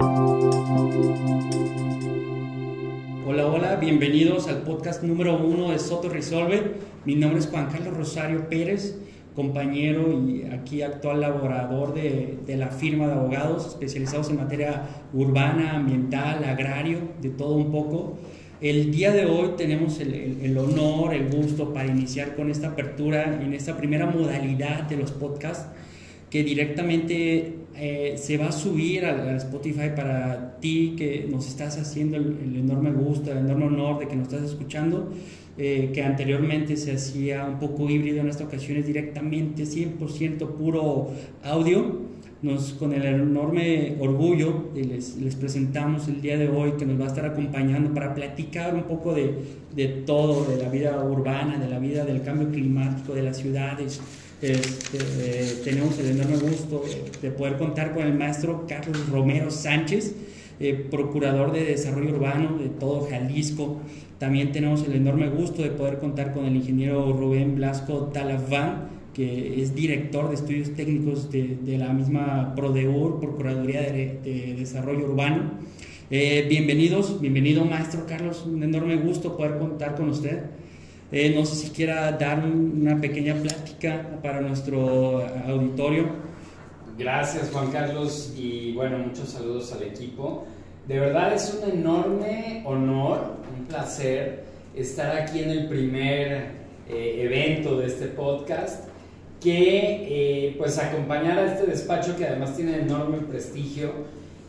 Hola, hola, bienvenidos al podcast número uno de Soto Resolve. Mi nombre es Juan Carlos Rosario Pérez, compañero y aquí actual laborador de, de la firma de abogados especializados en materia urbana, ambiental, agrario, de todo un poco. El día de hoy tenemos el, el- el honor, el gusto para iniciar con esta apertura en esta primera modalidad de los podcasts que directamente eh, se va a subir a, a Spotify para ti que nos estás haciendo el, el enorme gusto, el enorme honor de que nos estás escuchando, eh, que anteriormente se hacía un poco híbrido, en esta ocasión es directamente 100% puro audio. Nos, con el enorme orgullo eh, les, les presentamos el día de hoy que nos va a estar acompañando para platicar un poco de, de todo, de la vida urbana, de la vida del cambio climático, de las ciudades. Este, tenemos el enorme gusto de poder contar con el maestro Carlos Romero Sánchez, eh, procurador de desarrollo urbano de todo Jalisco. También tenemos el enorme gusto de poder contar con el ingeniero Rubén Blasco Talaván, que es director de estudios técnicos de, la misma PRODEUR, Procuraduría de, de Desarrollo Urbano. Eh, bienvenidos, bienvenido maestro Carlos, un enorme gusto poder contar con usted. Eh, no sé si quiera dar un- una pequeña plática para nuestro auditorio. Gracias Juan Carlos y bueno, muchos saludos al equipo. De verdad es un enorme honor, un placer estar aquí en el primer eh, evento de este podcast que eh, pues acompañar a este despacho que además tiene enorme prestigio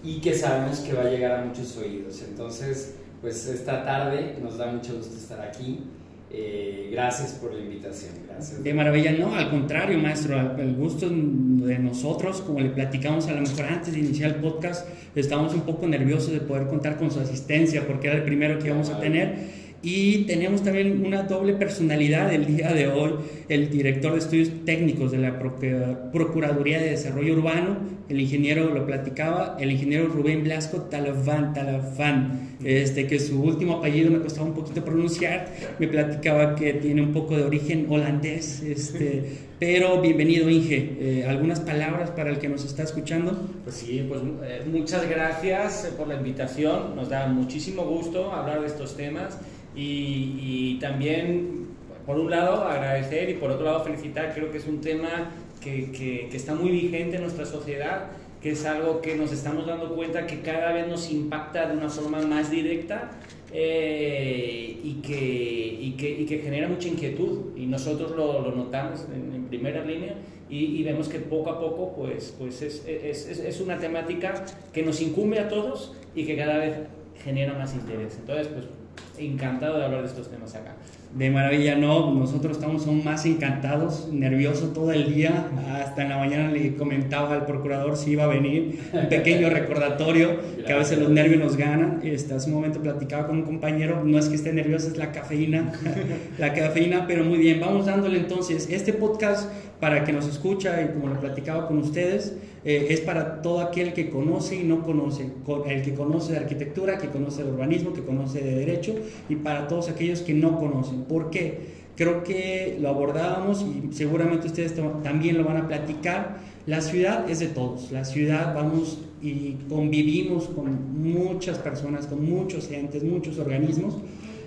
y que sabemos que va a llegar a muchos oídos. Entonces, pues esta tarde nos da mucho gusto estar aquí. Eh, gracias por la invitación. Gracias. De maravilla, no, al contrario, maestro, el gusto de nosotros, como le platicamos a lo mejor antes de iniciar el podcast, estábamos un poco nerviosos de poder contar con su asistencia porque era el primero que íbamos a tener. Y tenemos también una doble personalidad el día de hoy, el director de estudios técnicos de la Proc- Procuraduría de Desarrollo Urbano, el ingeniero, lo platicaba, el ingeniero Rubén Blasco Talaván, Talaván, este, que su último apellido me costaba un poquito pronunciar, me platicaba que tiene un poco de origen holandés, este, pero bienvenido Inge, Eh, algunas palabras para el que nos está escuchando. Pues sí, pues eh, muchas gracias por la invitación. Nos da muchísimo gusto hablar de estos temas y, y también, por un lado, agradecer y por otro lado, felicitar. Creo que es un tema que, que- que está muy vigente en nuestra sociedad, que es algo que nos estamos dando cuenta que cada vez nos impacta de una forma más directa. eh, y, que, y, que, y que genera mucha inquietud y nosotros lo, lo notamos en, en primera línea y, y vemos que poco a poco pues, pues es, es, es, es una temática que nos incumbe a todos y que cada vez genera más interés. Entonces, pues encantado de hablar de estos temas acá. De maravilla, no, nosotros estamos aún más encantados, nerviosos todo el día, hasta en la mañana le comentaba al procurador si iba a venir, un pequeño recordatorio, que a veces los nervios nos ganan, este, hace un momento platicaba con un compañero, no es que esté nervioso, es la cafeína, la cafeína, pero muy bien, vamos dándole entonces, este podcast para que nos escucha y como lo platicaba con ustedes, eh, es para todo aquel que conoce y no conoce, co- el que conoce de arquitectura, que conoce de urbanismo, que conoce de derecho y para todos aquellos que no conocen. ¿Por qué? Creo que lo abordábamos y seguramente ustedes tam- también lo van a platicar. La ciudad es de todos, la ciudad vamos y convivimos con muchas personas, con muchos entes, muchos organismos.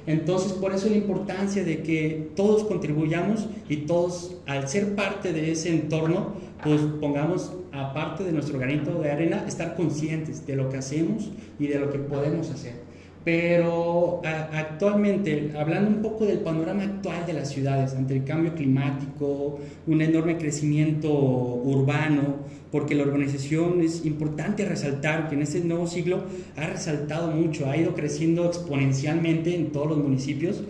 Entonces, por eso la importancia de que todos contribuyamos y todos, al ser parte de ese entorno, pues pongamos, aparte de nuestro granito de arena, estar conscientes de lo que hacemos y de lo que podemos hacer. Pero actualmente, hablando un poco del panorama actual de las ciudades, ante el cambio climático, un enorme crecimiento urbano, porque la urbanización es importante resaltar que en este nuevo siglo ha resaltado mucho, ha ido creciendo exponencialmente en todos los municipios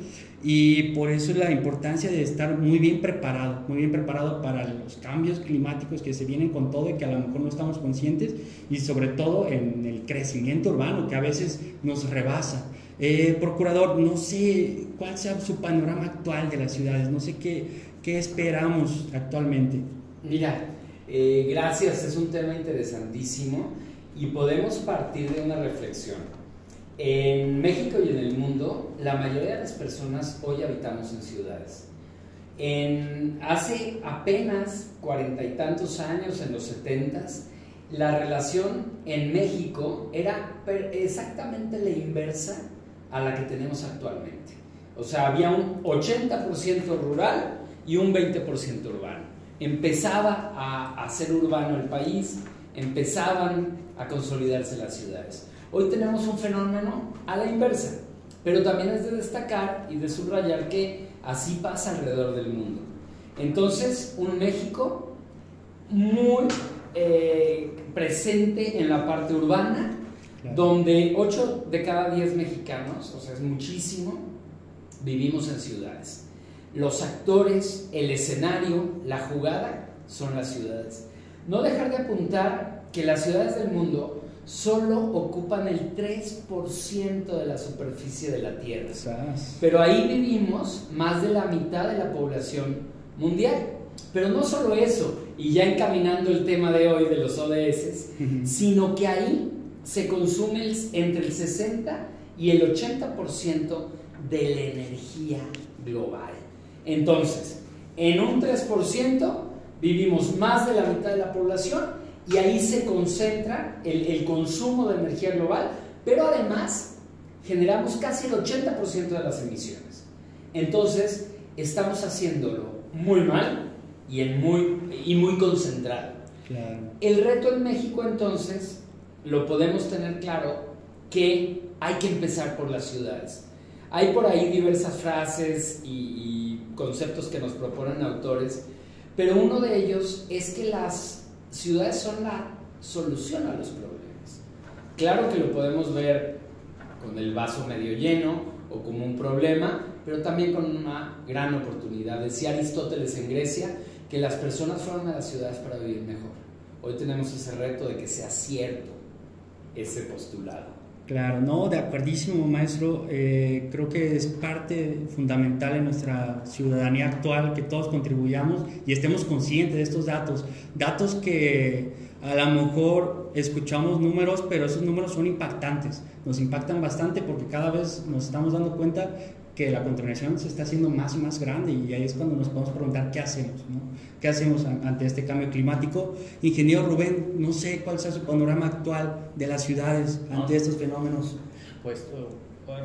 y por eso es la importancia de estar muy bien preparado, muy bien preparado para los cambios climáticos que se vienen con todo y que a lo mejor no estamos conscientes y sobre todo en el crecimiento urbano que a veces nos rebasa. Eh, procurador, no sé cuál sea su panorama actual de las ciudades, no sé qué, qué esperamos actualmente. Mira, eh, gracias, es un tema interesantísimo y podemos partir de una reflexión. En México y en el mundo, la mayoría de las personas hoy habitamos en ciudades. En, hace apenas cuarenta y tantos años, en los setentas, la relación en México era exactamente la inversa a la que tenemos actualmente. O sea, había un 80% rural y un 20% urbano. Empezaba a, a ser urbano el país, empezaban a consolidarse las ciudades. Hoy tenemos un fenómeno a la inversa, pero también es de destacar y de subrayar que así pasa alrededor del mundo. Entonces, un México muy eh, presente en la parte urbana, donde 8 de cada 10 mexicanos, o sea, es muchísimo, vivimos en ciudades. Los actores, el escenario, la jugada son las ciudades. No dejar de apuntar que las ciudades del mundo solo ocupan el 3% de la superficie de la Tierra. Pero ahí vivimos más de la mitad de la población mundial. Pero no solo eso, y ya encaminando el tema de hoy de los ODS, sino que ahí se consume entre el 60 y el 80% de la energía global. Entonces, en un 3% vivimos más de la mitad de la población y ahí se concentra el, consumo de energía global, pero además generamos casi el 80% de las emisiones. Entonces, estamos haciéndolo muy mal y, en muy, y muy concentrado. El reto en México entonces lo podemos tener claro que hay que empezar por las ciudades. Hay por ahí diversas frases y, y conceptos que nos proponen autores, pero uno de ellos es que las ciudades son la solución a los problemas. Claro que lo podemos ver con el vaso medio lleno o como un problema, pero también con una gran oportunidad. Decía Aristóteles en Grecia que las personas fueron a las ciudades para vivir mejor. Hoy tenemos ese reto de que sea cierto ese postulado. Claro, no, de acuerdísimo, maestro. Eh, creo que es parte fundamental en nuestra ciudadanía actual que todos contribuyamos y estemos conscientes de estos datos. Datos que a lo mejor escuchamos números, pero esos números son impactantes. Nos impactan bastante porque cada vez nos estamos dando cuenta que la contaminación se está haciendo más y más grande y ahí es cuando nos podemos preguntar qué hacemos, ¿no? ¿Qué hacemos ante este cambio climático? Ingeniero Rubén, no sé cuál sea su panorama actual de las ciudades ante estos fenómenos. Pues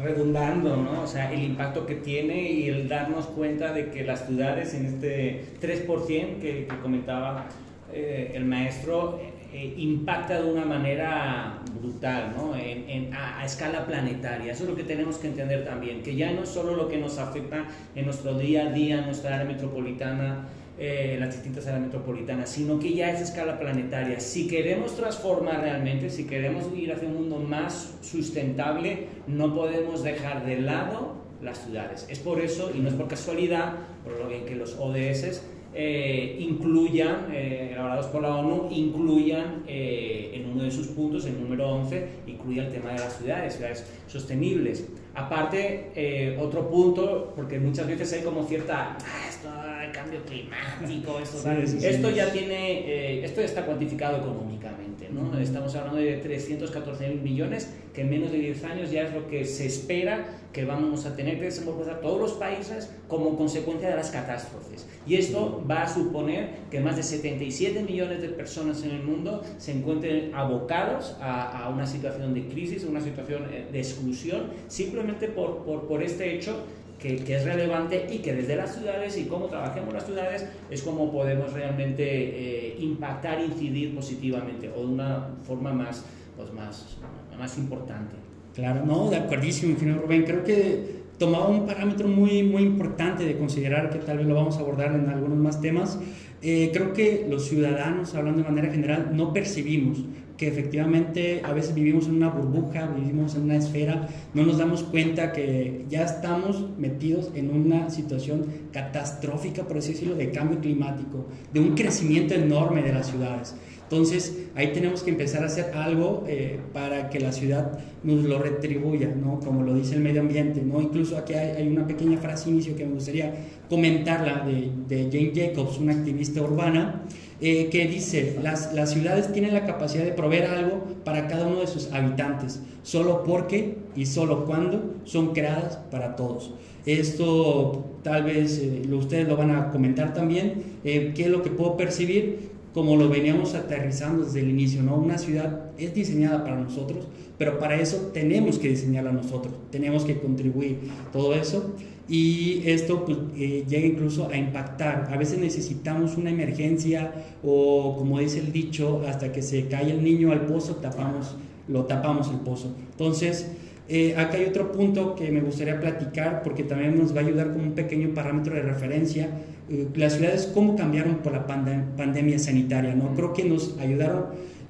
redundando, ¿no? O sea, el impacto que tiene y el darnos cuenta de que las ciudades en este 3% que, que comentaba eh, el maestro eh, impacta de una manera brutal, ¿no? En, a, escala planetaria. Eso es lo que tenemos que entender también, que ya no es solo lo que nos afecta en nuestro día a día, en nuestra área metropolitana, eh, las distintas áreas metropolitanas, sino que ya es a escala planetaria. Si queremos transformar realmente, si queremos ir hacia un mundo más sustentable, no podemos dejar de lado las ciudades. Es por eso, y no es por casualidad, por lo bien que los ODS eh, incluyan, eh, elaborados por la ONU, incluyan eh, en uno de sus puntos, el número 11, incluya el tema de las ciudades, ciudades sostenibles. Aparte, otro punto, porque muchas veces hay como cierta, ah, esto el cambio climático, esto, esto ya tiene, esto está cuantificado económicamente, ¿no? Estamos hablando de 314 mil millones, que en menos de 10 años ya es lo que se espera que vamos a tener que desembolsar todos los países como consecuencia de las catástrofes. Y esto va a suponer que más de 77 millones de personas en el mundo se encuentren abocados a, una situación de crisis, una situación eh, de exclusión, simplemente por, por, por este hecho que, que, es relevante y que desde las ciudades y cómo trabajemos las ciudades es como podemos realmente eh, impactar, incidir positivamente o de una forma más, pues más, más importante. Claro, no, de acuerdísimo, ingeniero Rubén. Creo que tomaba un parámetro muy, muy importante de considerar, que tal vez lo vamos a abordar en algunos más temas. Eh, creo que los ciudadanos, hablando de manera general, no percibimos que efectivamente a veces vivimos en una burbuja, vivimos en una esfera, no nos damos cuenta que ya estamos metidos en una situación catastrófica, por así decirlo, de cambio climático, de un crecimiento enorme de las ciudades. Entonces, ahí tenemos que empezar a hacer algo eh, para que la ciudad nos lo retribuya, ¿no? Como lo dice el medio ambiente, ¿no? Incluso aquí hay, una pequeña frase inicio que me gustaría comentarla de, de Jane Jacobs, una activista urbana, eh, que dice, las, las ciudades tienen la capacidad de proveer algo para cada uno de sus habitantes, solo porque y solo cuando son creadas para todos. Esto tal vez eh, ustedes lo van a comentar también, ¿qué es lo que puedo percibir? como lo veníamos aterrizando desde el inicio, ¿no? Una ciudad es diseñada para nosotros, pero para eso tenemos que diseñarla nosotros, tenemos que contribuir todo eso y esto pues, eh, llega incluso a impactar. A veces necesitamos una emergencia o como dice el dicho, hasta que se cae el niño al pozo, tapamos, lo tapamos el pozo. Entonces, eh, acá hay otro punto que me gustaría platicar porque también nos va a ayudar como un pequeño parámetro de referencia. Eh, las ciudades, cómo cambiaron por la pandemia sanitaria, ¿no? Creo que nos ayudaron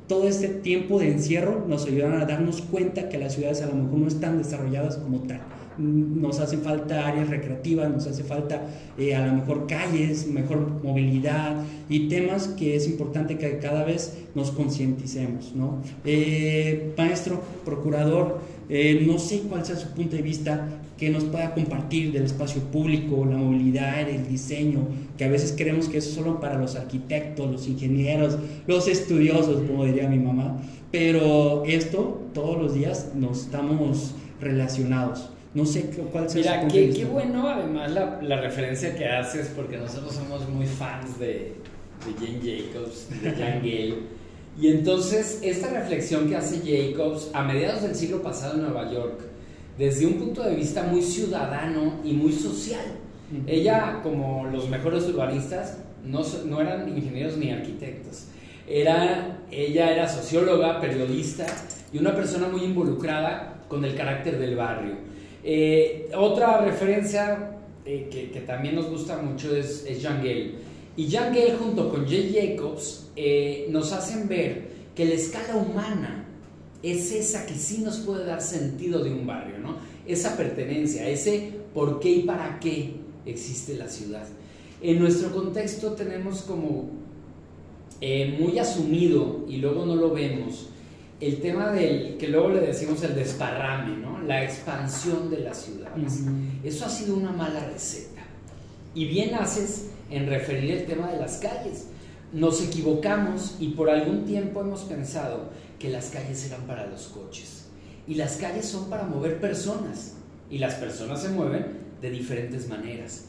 todo este tiempo de encierro nos ayudaron a darnos cuenta que las ciudades a lo mejor no están desarrolladas como tal nos hace falta áreas recreativas, nos hace falta eh, a lo mejor calles, mejor movilidad y temas que es importante que cada vez nos concienticemos. ¿no? Eh, maestro, procurador, eh, no sé cuál sea su punto de vista que nos pueda compartir del espacio público, la movilidad, el diseño, que a veces creemos que es solo para los arquitectos, los ingenieros, los estudiosos, como diría mi mamá, pero esto todos los días nos estamos relacionados. No sé cuál sea Mira, qué, qué, bueno además la, la, referencia que haces, porque nosotros somos muy fans de, de Jane Jacobs, de Jan Gale. Y entonces, esta reflexión que hace Jacobs a mediados del siglo pasado en Nueva York, desde un punto de vista muy ciudadano y muy social. Ella, como los mejores urbanistas, no, no eran ingenieros ni arquitectos. Era, ella era socióloga, periodista y una persona muy involucrada con el carácter del barrio. Eh, otra referencia eh, que, también nos gusta mucho es, es Jan Gale. Y Jan Gale junto con Jay Jacobs eh, nos hacen ver que la escala humana es esa que sí nos puede dar sentido de un barrio, ¿no? Esa pertenencia, ese por qué y para qué existe la ciudad. En nuestro contexto tenemos como muy asumido, y luego no lo vemos, el tema del que luego le decimos el desparrame, ¿no? La expansión de las ciudades. Eso ha sido una mala receta. Y bien haces en referir el tema de las calles. Nos equivocamos y por algún tiempo hemos pensado que las calles eran para los coches. Y las calles son para mover personas. Y las personas se mueven de diferentes maneras.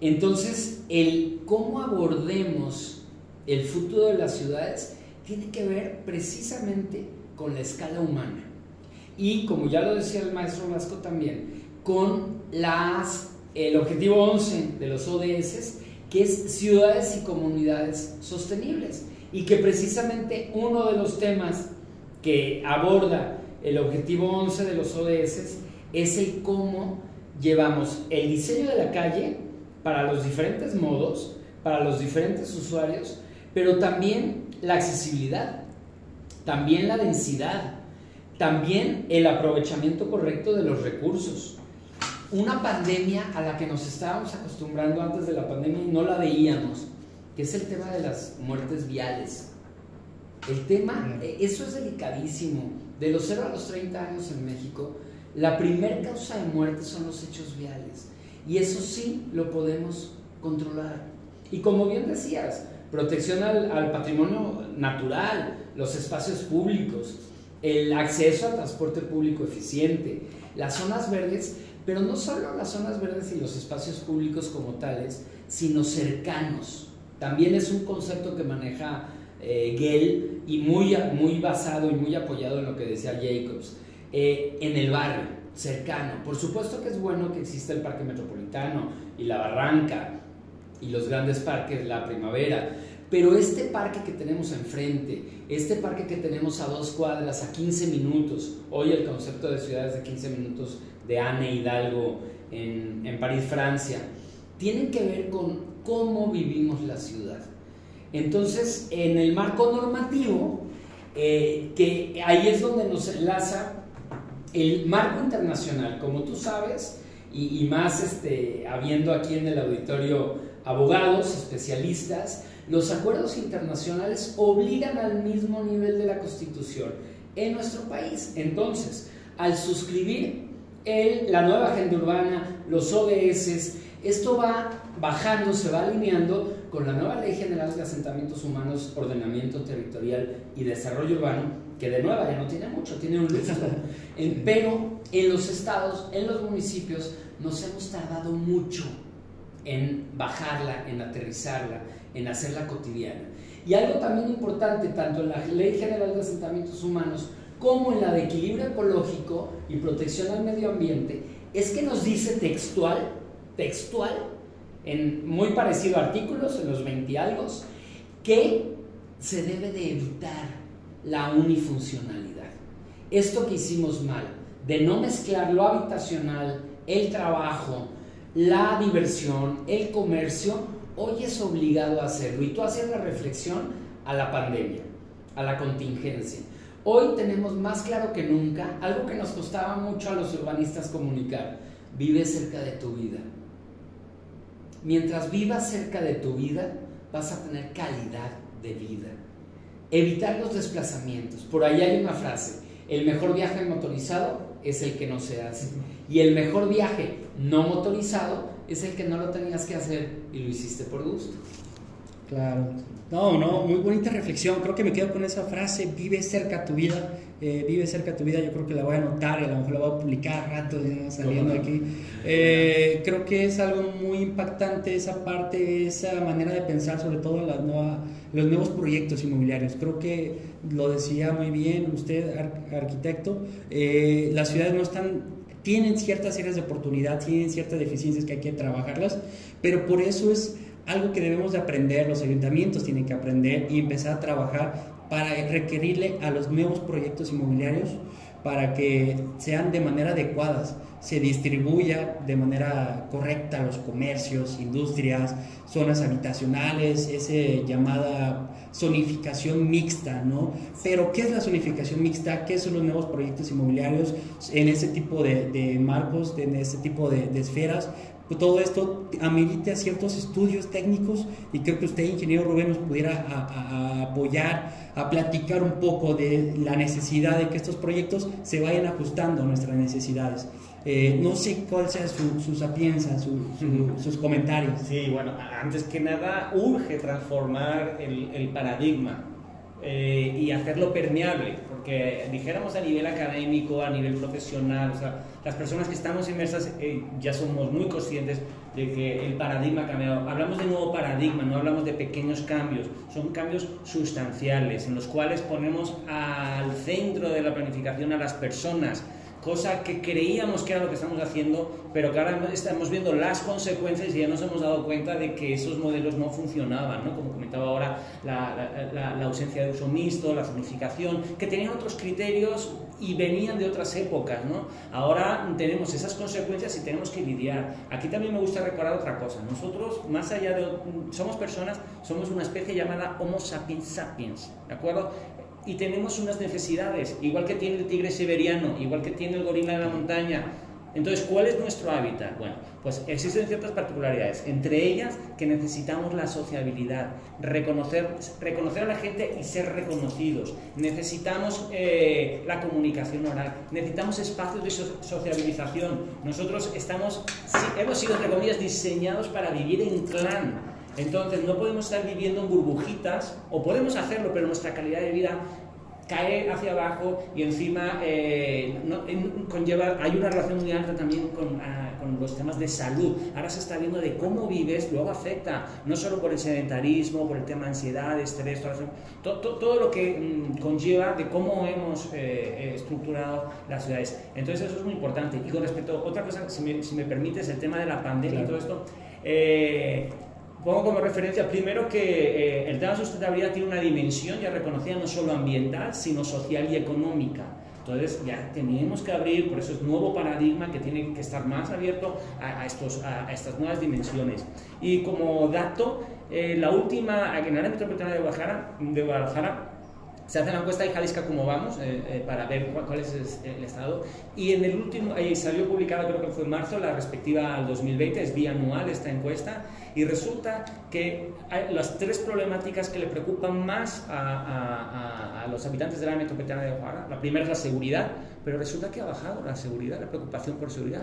Entonces, el cómo abordemos el futuro de las ciudades tiene que ver precisamente con la escala humana. Y como ya lo decía el maestro Vasco también, con las, el objetivo 11 de los ODS, que es ciudades y comunidades sostenibles. Y que precisamente uno de los temas que aborda el objetivo 11 de los ODS es el cómo llevamos el diseño de la calle para los diferentes modos, para los diferentes usuarios, pero también la accesibilidad también la densidad, también el aprovechamiento correcto de los recursos. Una pandemia a la que nos estábamos acostumbrando antes de la pandemia y no la veíamos, que es el tema de las muertes viales. El tema, eh, eso es delicadísimo. De los 0 a los 30 años en México, la primera causa de muerte son los hechos viales. Y eso sí lo podemos controlar. Y como bien decías, protección al, patrimonio natural, los espacios públicos, el acceso al transporte público eficiente, las zonas verdes, pero no solo las zonas verdes y los espacios públicos como tales, sino cercanos. También es un concepto que maneja eh, y muy, muy basado y muy apoyado en lo que decía Jacobs, eh, en el barrio, cercano. Por supuesto que es bueno que exista el Parque Metropolitano y la Barranca y los grandes parques, la primavera, pero este parque que tenemos enfrente, este parque que tenemos a dos cuadras, a 15 minutos, hoy el concepto de ciudades de 15 minutos de Anne Hidalgo en, en París, Francia, tienen que ver con cómo vivimos la ciudad. Entonces, en el marco normativo, eh, que ahí es donde nos enlaza el marco internacional, como tú sabes, y, y más este, habiendo aquí en el auditorio abogados, especialistas, los acuerdos internacionales obligan al mismo nivel de la Constitución en nuestro país. Entonces, al suscribir el, la nueva agenda urbana, los ODS, esto va bajando, se va alineando con la nueva Ley General de Asentamientos Humanos, Ordenamiento Territorial y Desarrollo Urbano, que de nueva ya no tiene mucho, tiene un lustro. pero en los estados, en los municipios, nos hemos tardado mucho en bajarla, en aterrizarla, en hacerla cotidiana. Y algo también importante, tanto en la Ley General de Asentamientos Humanos como en la de Equilibrio Ecológico y Protección al Medio Ambiente, es que nos dice textual, textual, en muy parecido a artículos, en los 20 algo, que se debe de evitar la unifuncionalidad. Esto que hicimos mal, de no mezclar lo habitacional, el trabajo, la diversión, el comercio, hoy es obligado a hacerlo. Y tú haces la reflexión a la pandemia, a la contingencia. Hoy tenemos más claro que nunca algo que nos costaba mucho a los urbanistas comunicar. Vive cerca de tu vida. Mientras vivas cerca de tu vida, vas a tener calidad de vida. Evitar los desplazamientos. Por ahí hay una frase, el mejor viaje motorizado es el que no se hace. Y el mejor viaje no motorizado es el que no lo tenías que hacer y lo hiciste por gusto. Claro. No, no, muy bonita reflexión. Creo que me quedo con esa frase, vive cerca tu vida. Eh, vive cerca tu vida, yo creo que la voy a anotar y a lo mejor la voy a publicar rato saliendo aquí. Eh, creo que es algo muy impactante esa parte, esa manera de pensar, sobre todo en las los nuevos proyectos inmobiliarios. Creo que lo decía muy bien usted, arquitecto, eh, las ciudades no están tienen ciertas áreas de oportunidad, tienen ciertas deficiencias que hay que trabajarlas, pero por eso es algo que debemos de aprender, los ayuntamientos tienen que aprender y empezar a trabajar para requerirle a los nuevos proyectos inmobiliarios para que sean de manera adecuadas, se distribuya de manera correcta los comercios, industrias, zonas habitacionales, esa llamada zonificación mixta, ¿no? Pero ¿qué es la zonificación mixta? ¿Qué son los nuevos proyectos inmobiliarios en ese tipo de, marcos, en ese tipo de esferas? Pues todo esto amerita ciertos estudios técnicos y creo que usted, ingeniero Rubén, nos pudiera apoyar, a platicar un poco de la necesidad de que estos proyectos se vayan ajustando a nuestras necesidades. Eh, no sé cuál sea su, su sapienza, sus comentarios. Sí, bueno, antes que nada urge transformar el, el paradigma eh, y hacerlo permeable, porque dijéramos a nivel académico, a nivel profesional, o sea, las personas que estamos inmersas eh, ya somos muy conscientes de que el paradigma ha cambiado. Hablamos de nuevo paradigma, no hablamos de pequeños cambios, son cambios sustanciales en los cuales ponemos al centro de la planificación a las personas cosa que creíamos que era lo que estamos haciendo, pero que ahora estamos viendo las consecuencias y ya nos hemos dado cuenta de que esos modelos no funcionaban, ¿no? como comentaba ahora, la, la, ausencia de uso mixto, la zonificación, que tenían otros criterios y venían de otras épocas. ¿no? Ahora tenemos esas consecuencias y tenemos que lidiar. Aquí también me gusta recordar otra cosa. Nosotros, más allá de... Somos personas, somos una especie llamada Homo sapiens sapiens, ¿de acuerdo? y tenemos unas necesidades, igual que tiene el tigre siberiano, igual que tiene el gorila de la montaña. Entonces, ¿cuál es nuestro hábitat? Bueno, pues existen ciertas particularidades, entre ellas que necesitamos la sociabilidad, reconocer, reconocer a la gente y ser reconocidos, necesitamos eh, la comunicación oral, necesitamos espacios de sociabilización. Nosotros estamos, hemos sido, entre comillas, diseñados para vivir en clan, entonces no podemos estar viviendo en burbujitas, o podemos hacerlo, pero nuestra calidad de vida cae hacia abajo y encima eh, conlleva, hay una relación muy alta también ah, con, los temas de salud. Ahora se está viendo de cómo vives, luego afecta, no solo por el sedentarismo, por el tema de ansiedad, estrés, todo, todo, lo que mm, conlleva de cómo hemos eh, eh, estructurado las ciudades. Entonces eso es muy importante. Y con respecto a otra cosa, si me, si me permites, el tema de la pandemia y todo esto, Pongo como referencia primero que eh, el tema de sustentabilidad tiene una dimensión ya reconocida no solo ambiental, sino social y económica. Entonces ya tenemos que abrir, por eso es nuevo paradigma que tiene que estar más abierto a, estos, a, estas nuevas dimensiones. Y como dato, eh, la última, en el área metropolitana de Guadalajara, de Guadalajara se hace la encuesta de Jalisca cómo vamos eh, eh, para ver cuál, es el estado. Y en el último ahí salió publicada creo que fue en marzo la respectiva al 2020 es bianual esta encuesta. Y resulta que las tres problemáticas que le preocupan más a, los habitantes de la metropolitana de Guadalajara. La primera es la seguridad pero resulta que ha bajado la seguridad la preocupación por seguridad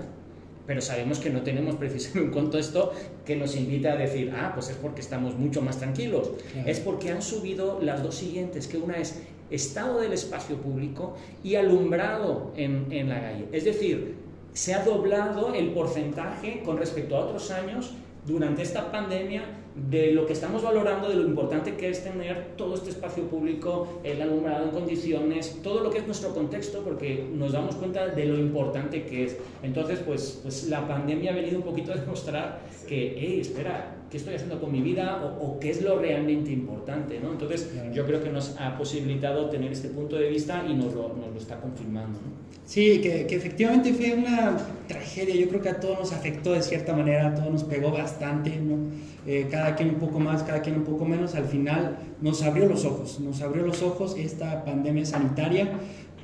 pero sabemos que no tenemos precisamente un contexto que nos invita a decir, ah, pues es porque estamos mucho más tranquilos. Es porque han subido las dos siguientes, que una es estado del espacio público y alumbrado en, en la calle. Es decir, se ha doblado el porcentaje con respecto a otros años durante esta pandemia de lo que estamos valorando, de lo importante que es tener todo este espacio público, el alumbrado en condiciones, todo lo que es nuestro contexto, porque nos damos cuenta de lo importante que es. Entonces, pues, pues la pandemia ha venido un poquito a demostrar que, hey, espera, ¿qué estoy haciendo con mi vida? O, qué es lo realmente importante, ¿no? Entonces, yo creo que nos ha posibilitado tener este punto de vista y nos lo, nos lo está confirmando, ¿no? Sí, que, que, efectivamente fue una tragedia, yo creo que a todos nos afectó de cierta manera, a todos nos pegó bastante, ¿no? Eh, cada quien un poco más, cada quien un poco menos, al final nos abrió los ojos, nos abrió los ojos esta pandemia sanitaria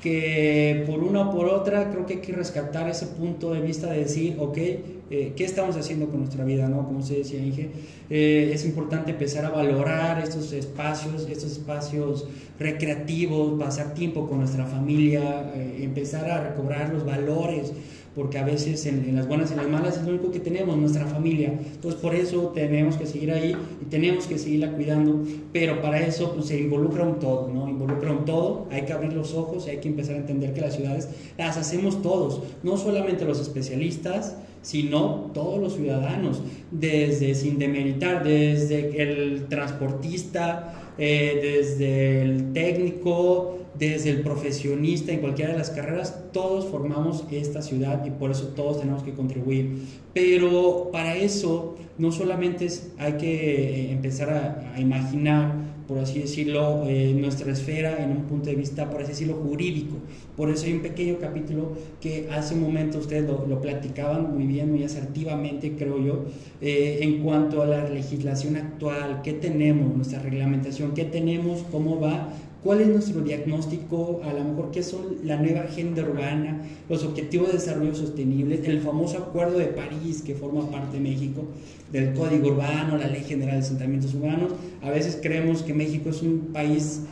que por una o por otra creo que hay que rescatar ese punto de vista de decir, ok, eh, ¿qué estamos haciendo con nuestra vida? ¿no? Como se decía Inge, eh, es importante empezar a valorar estos espacios, estos espacios recreativos, pasar tiempo con nuestra familia, empezar a recobrar los valores porque a veces en, las buenas y en las malas es lo único que tenemos, nuestra familia. Entonces por eso tenemos que seguir ahí y tenemos que seguirla cuidando, pero para eso pues, se involucra un todo, ¿no? Involucra un todo, hay que abrir los ojos y hay que empezar a entender que las ciudades las hacemos todos, no solamente los especialistas, sino todos los ciudadanos, desde sin demeritar, desde el transportista, eh, desde el técnico, desde el profesionista en cualquiera de las carreras, todos formamos esta ciudad y por eso todos tenemos que contribuir. Pero para eso no solamente hay que eh, empezar a, imaginar, por así decirlo, eh, nuestra esfera en un punto de vista, por así decirlo, jurídico. Por eso hay un pequeño capítulo que hace un momento ustedes lo, platicaban muy bien, muy asertivamente, creo yo, eh, en cuanto a la legislación actual, qué tenemos, nuestra reglamentación, qué tenemos, cómo va cuál es nuestro diagnóstico, a lo mejor qué son la nueva agenda urbana, los objetivos de desarrollo sostenible, el famoso Acuerdo de París que forma parte de México, del Código Urbano, la Ley General de Asentamientos Urbanos. A veces creemos que México es un país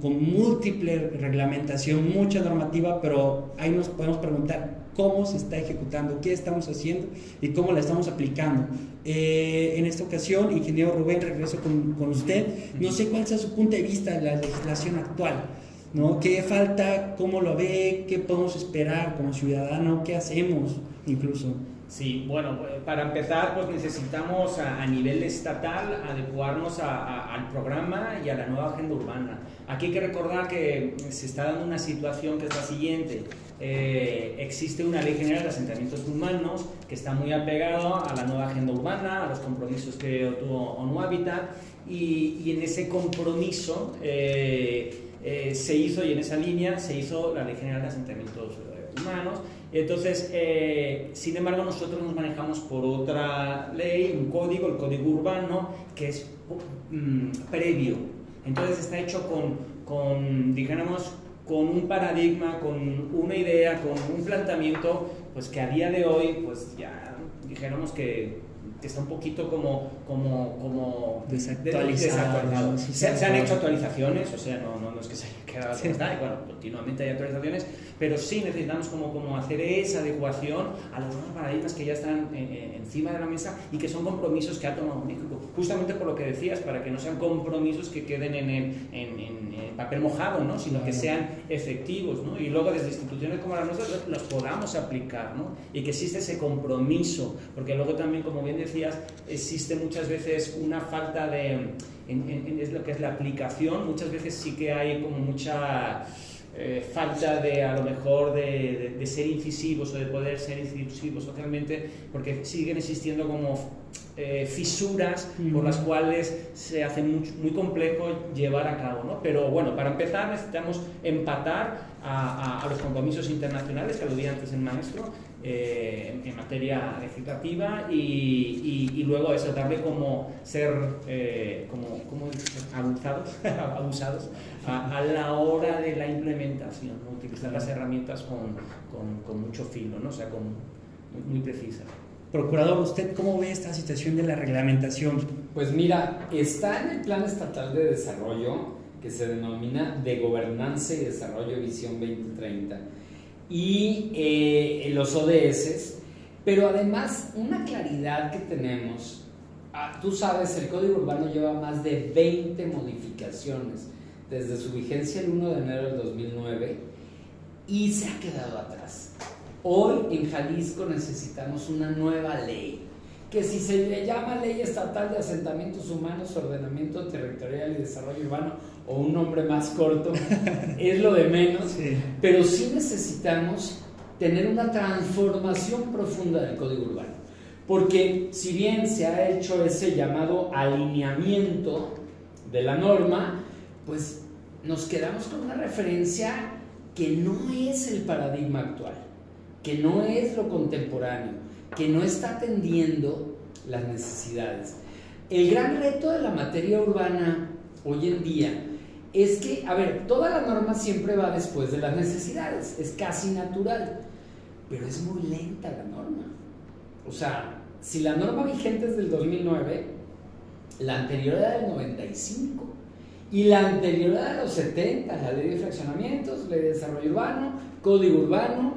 con múltiple reglamentación, mucha normativa, pero ahí nos podemos preguntar, cómo se está ejecutando, qué estamos haciendo y cómo la estamos aplicando. Eh, en esta ocasión, ingeniero Rubén, regreso con, con, usted. No sé cuál sea su punto de vista de la legislación actual. ¿no? ¿Qué falta? ¿Cómo lo ve? ¿Qué podemos esperar como ciudadano? ¿Qué hacemos incluso? Sí, bueno, pues, para empezar, pues necesitamos a, nivel estatal adecuarnos al programa y a la nueva agenda urbana. Aquí hay que recordar que se está dando una situación que es la siguiente. Eh, existe una ley general de asentamientos humanos que está muy apegado a la nueva agenda urbana, a los compromisos que tuvo ONU Habitat, y, en ese compromiso eh, eh, se hizo, y en esa línea se hizo la ley general de asentamientos humanos. Entonces, sin embargo, nosotros nos manejamos por otra ley, un código, el código urbano, que es mm, previo. Entonces está hecho con, con digamos, con un paradigma, con una idea, con un planteamiento, pues que a día de hoy, pues ya dijéramos que, que está un poquito como, como, como desactualizado. Se, se, han hecho actualizaciones, o sea, no, no, no es que se haya quedado como está, y bueno, continuamente hay actualizaciones, pero sí necesitamos como, como hacer esa adecuación a los nuevos paradigmas que ya están eh, eh, encima de la mesa y que son compromisos que ha tomado México, justamente por lo que decías, para que no sean compromisos que queden en, en, en, papel mojado, ¿no? sino que sean efectivos, ¿no? y luego desde instituciones como las nuestras los podamos aplicar, ¿no? y que existe ese compromiso, porque luego también, como bien decías, existe muchas veces una falta de, en, es lo que es la aplicación, muchas veces sí que hay como mucha eh, falta de a lo mejor de, de, ser incisivos o de poder ser incisivos socialmente, porque siguen existiendo como eh, fisuras por las cuales se hace muy, muy, complejo llevar a cabo. ¿no? Pero bueno, para empezar necesitamos empatar a, a, a los compromisos internacionales, que aludía antes el maestro, eh, en materia legislativa y, y, luego eso, darle como ser eh, como, como abusados, abusados a, la hora de la implementación, utilizar las herramientas con, con, con, mucho filo, ¿no? o sea, con, muy, muy precisas. Procurador, ¿usted cómo ve esta situación de la reglamentación? Pues mira, está en el Plan Estatal de Desarrollo que se denomina de Gobernanza y Desarrollo Visión 2030 y eh, los ODS, pero además una claridad que tenemos, ah, tú sabes, el Código Urbano lleva más de 20 modificaciones desde su vigencia el 1 de enero del 2009 y se ha quedado atrás. Hoy en Jalisco necesitamos una nueva ley que si se le llama Ley Estatal de Asentamientos Humanos, Ordenamiento Territorial y Desarrollo Urbano, o un nombre más corto, es lo de menos, pero sí necesitamos tener una transformación profunda del Código Urbano. Porque si bien se ha hecho ese llamado alineamiento de la norma, pues nos quedamos con una referencia que no es el paradigma actual, que no es lo contemporáneo, que no está atendiendo las necesidades. El gran reto de la materia urbana hoy en día es que, a ver, toda la norma siempre va después de las necesidades, es casi natural, pero es muy lenta la norma. O sea, si la norma vigente es del 2009, la anterior era del 95 y la anterior era de los 70, la ley de fraccionamientos, ley de desarrollo urbano, código urbano.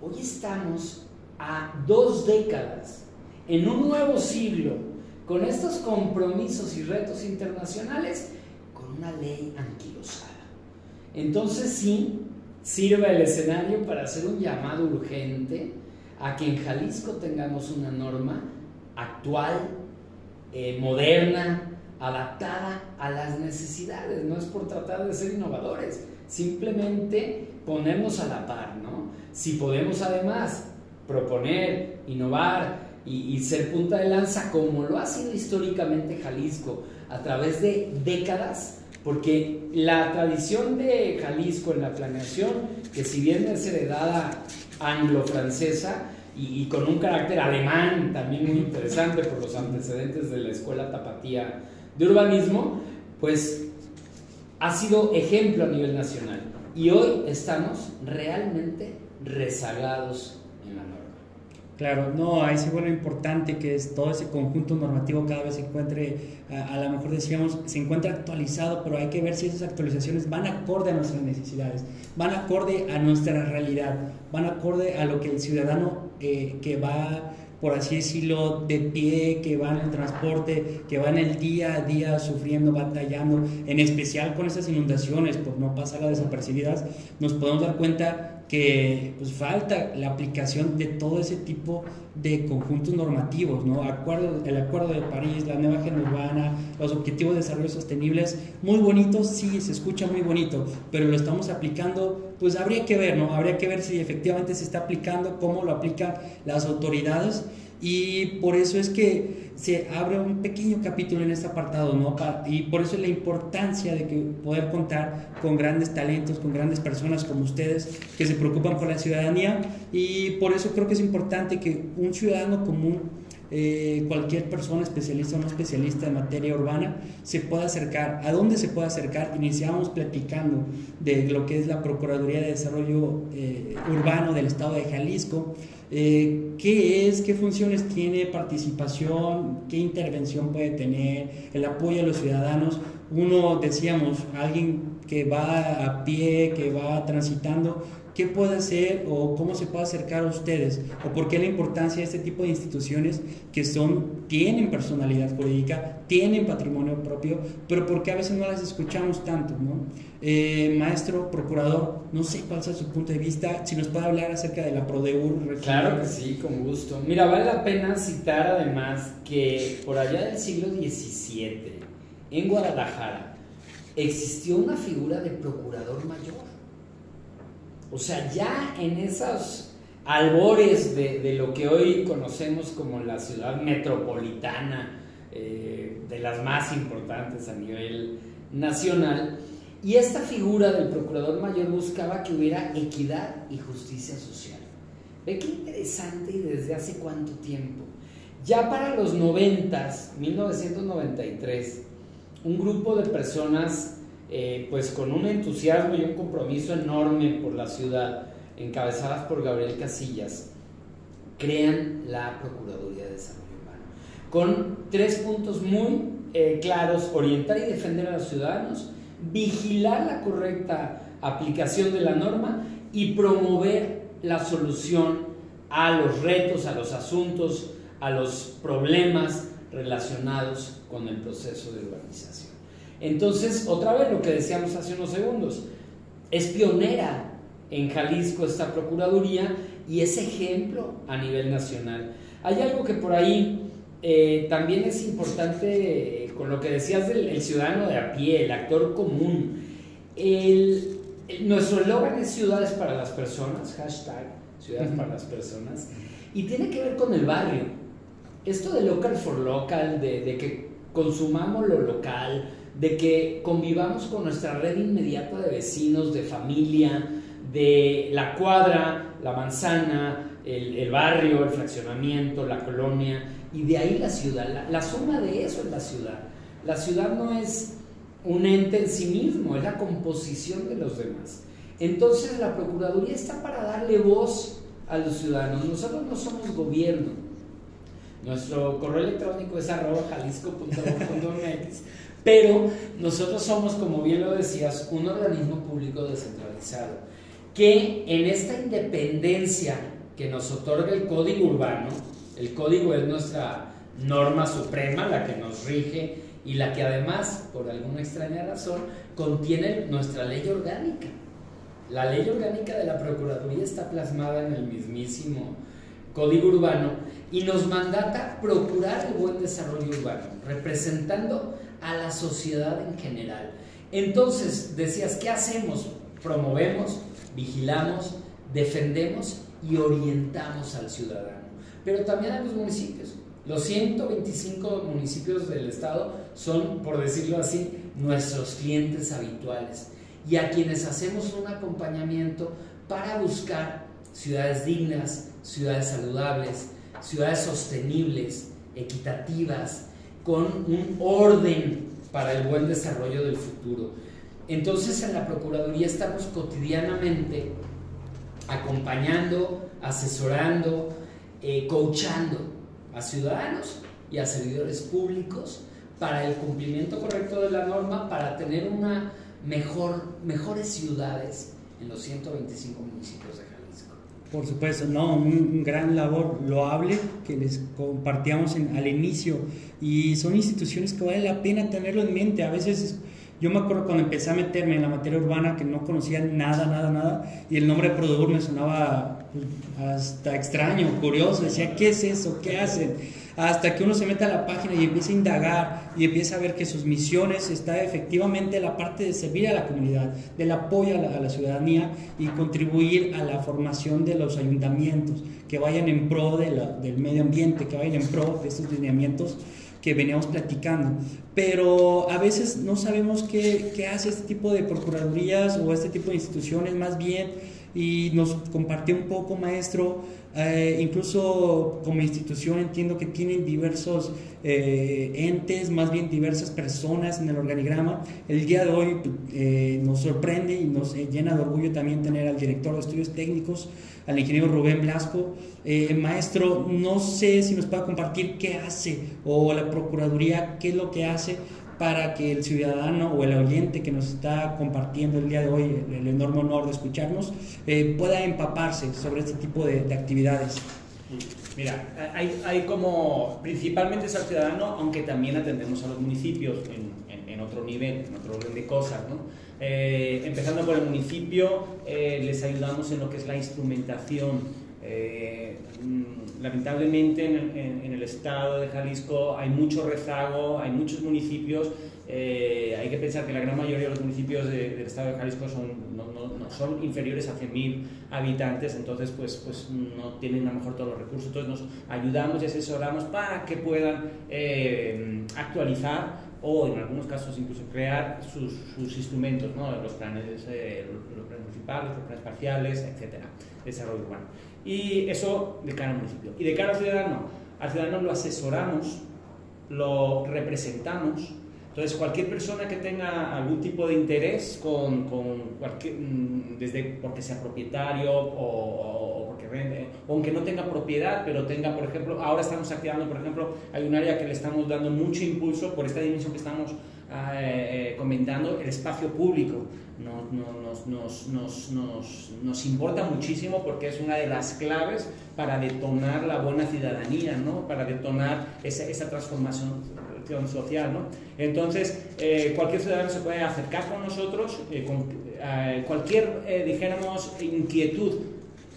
Hoy estamos a dos décadas, en un nuevo siglo, con estos compromisos y retos internacionales, con una ley anquilosada. Entonces sí, sirve el escenario para hacer un llamado urgente a que en Jalisco tengamos una norma actual, eh, moderna, adaptada a las necesidades. No es por tratar de ser innovadores, simplemente ponernos a la par, ¿no? Si podemos además proponer, innovar y, ser punta de lanza como lo ha sido históricamente Jalisco a través de décadas, porque la tradición de Jalisco en la planeación, que si bien es heredada anglo-francesa y, con un carácter alemán también muy interesante por los antecedentes de la escuela tapatía de urbanismo, pues ha sido ejemplo a nivel nacional. Y hoy estamos realmente rezagados Claro, no, ahí sí bueno importante que es todo ese conjunto normativo cada vez se encuentre, a, lo mejor decíamos, se encuentra actualizado, pero hay que ver si esas actualizaciones van acorde a nuestras necesidades, van acorde a nuestra realidad, van acorde a lo que el ciudadano eh, que va por así decirlo, de pie, que va en el transporte, que va en el día a día sufriendo, batallando, en especial con esas inundaciones, por no pasar a desapercibidas, nos podemos dar cuenta que pues, falta la aplicación de todo ese tipo de conjuntos normativos, ¿no? El Acuerdo de París, la nueva agenda urbana, los objetivos de desarrollo sostenibles, muy bonitos, sí, se escucha muy bonito, pero lo estamos aplicando, pues habría que ver, ¿no? Habría que ver si efectivamente se está aplicando, cómo lo aplican las autoridades y por eso es que se abre un pequeño capítulo en este apartado, ¿no? Y por eso es la importancia de que poder contar con grandes talentos, con grandes personas como ustedes que se preocupan por la ciudadanía y por eso creo que es importante que un ciudadano común eh, cualquier persona especialista o no especialista en materia urbana se pueda acercar. ¿A dónde se puede acercar? Iniciamos platicando de lo que es la Procuraduría de Desarrollo eh, Urbano del Estado de Jalisco. Eh, qué es, qué funciones tiene, participación, qué intervención puede tener, el apoyo a los ciudadanos. Uno, decíamos, alguien que va a pie, que va transitando, ¿qué puede hacer o cómo se puede acercar a ustedes? ¿O por qué la importancia de este tipo de instituciones que son, tienen personalidad jurídica, tienen patrimonio propio, pero por qué a veces no las escuchamos tanto? ¿no? Eh, maestro, procurador, no sé cuál sea su punto de vista, si nos puede hablar acerca de la PRODEUR. Claro que sí, con gusto. Mira, vale la pena citar además que por allá del siglo XVII, en Guadalajara, existió una figura de procurador mayor o sea, ya en esos albores de, lo que hoy conocemos como la ciudad metropolitana, eh, de las más importantes a nivel nacional, y esta figura del procurador mayor buscaba que hubiera equidad y justicia social. Ve qué interesante y desde hace cuánto tiempo. Ya para los 90, 1993, un grupo de personas eh, pues con un entusiasmo y un compromiso enorme por la ciudad, encabezadas por Gabriel Casillas, crean la Procuraduría de Desarrollo Urbano, con tres puntos muy eh, claros, orientar y defender a los ciudadanos, vigilar la correcta aplicación de la norma y promover la solución a los retos, a los asuntos, a los problemas relacionados con el proceso de urbanización. Entonces, otra vez lo que decíamos hace unos segundos, es pionera en Jalisco esta Procuraduría y es ejemplo a nivel nacional. Hay algo que por ahí eh, también es importante, con lo que decías del ciudadano de a pie, el actor común, el, nuestro eslogan es ciudades para las personas, hashtag ciudades para las personas, y tiene que ver con el barrio. Esto de local for local, de, de que consumamos lo local, de que convivamos con nuestra red inmediata de vecinos, de familia, de la cuadra, la manzana, el, barrio, el fraccionamiento, la colonia, y de ahí la ciudad. La, suma de eso es la ciudad. La ciudad no es un ente en sí mismo, es la composición de los demás. Entonces la Procuraduría está para darle voz a los ciudadanos. Nosotros no somos gobierno. Nuestro correo electrónico es arroba jalisco.org.mx, pero nosotros somos, como bien lo decías, un organismo público descentralizado que en esta independencia que nos otorga el código urbano, el código es nuestra norma suprema, la que nos rige y la que además, por alguna extraña razón, contiene nuestra ley orgánica. La ley orgánica de la Procuraduría está plasmada en el mismísimo código urbano y nos mandata procurar el buen desarrollo urbano, representando a la sociedad en general. Entonces, decías, ¿qué hacemos? Promovemos, vigilamos, defendemos y orientamos al ciudadano. Pero también a los municipios. Los 125 municipios del estado son, por decirlo así, nuestros clientes habituales y a quienes hacemos un acompañamiento para buscar ciudades dignas, ciudades saludables, ciudades sostenibles, equitativas, con un orden para el buen desarrollo del futuro. Entonces en la Procuraduría estamos cotidianamente acompañando, asesorando, eh, coachando a ciudadanos y a servidores públicos para el cumplimiento correcto de la norma, para tener una mejor, mejores ciudades en los 125 municipios de Jalisco. Por supuesto, no, un, gran labor loable que les compartíamos al inicio y son instituciones que vale la pena tenerlo en mente. A veces yo me acuerdo cuando empecé a meterme en la materia urbana que no conocía nada, nada, nada y el nombre de Produr me sonaba hasta extraño, curioso, decía, ¿qué es eso? ¿Qué hacen? Hasta que uno se mete a la página y empieza a indagar y empieza a ver que sus misiones está efectivamente la parte de servir a la comunidad, del apoyo a la, ciudadanía y contribuir a la formación de los ayuntamientos, que vayan en pro del medio ambiente, que vayan en pro de estos lineamientos que veníamos platicando. Pero a veces no sabemos qué hace este tipo de procuradurías o este tipo de instituciones más bien y nos compartió un poco, maestro. Eh, incluso como institución entiendo que tienen diversos eh, entes, más bien diversas personas en el organigrama. El día de hoy eh, nos sorprende y nos llena de orgullo también tener al director de estudios técnicos, al ingeniero Rubén Blasco. maestro, no sé si nos puede compartir qué hace o la Procuraduría, qué es lo que hace para que el ciudadano o el oyente que nos está compartiendo el día de hoy el enorme honor de escucharnos eh, pueda empaparse sobre este tipo de, actividades. Mira, hay, hay, como, principalmente es al ciudadano, aunque también atendemos a los municipios en, en, otro nivel, en otro orden de cosas, ¿no? Eh, empezando por el municipio, eh, les ayudamos en lo que es la instrumentación. Mm, lamentablemente en, el estado de Jalisco hay mucho rezago, hay muchos municipios. Eh, hay que pensar que la gran mayoría de los municipios del estado de Jalisco son, inferiores a 100.000 habitantes, entonces pues, pues no tienen a lo mejor todos los recursos. Entonces nos ayudamos y asesoramos para que puedan eh, actualizar o en algunos casos incluso crear sus, instrumentos, ¿no? los, planes, eh, los, planes municipales, los planes parciales, etcétera, desarrollo urbano. Y eso de cara al municipio. Y de cara al ciudadano, al ciudadano lo asesoramos, lo representamos. Entonces, cualquier persona que tenga algún tipo de interés con, con cualquier, mm, desde porque sea propietario o, porque vende, o aunque no tenga propiedad, pero tenga, por ejemplo, ahora estamos activando, por ejemplo, hay un área que le estamos dando mucho impulso por esta dimensión que estamos eh, eh, comentando, el espacio público nos, nos, nos, nos, importa muchísimo porque es una de las claves para detonar la buena ciudadanía, ¿no? para detonar esa, esa transformación social. ¿no? Entonces, eh, cualquier ciudadano se puede acercar con nosotros, eh, con eh, cualquier, dijéramos, inquietud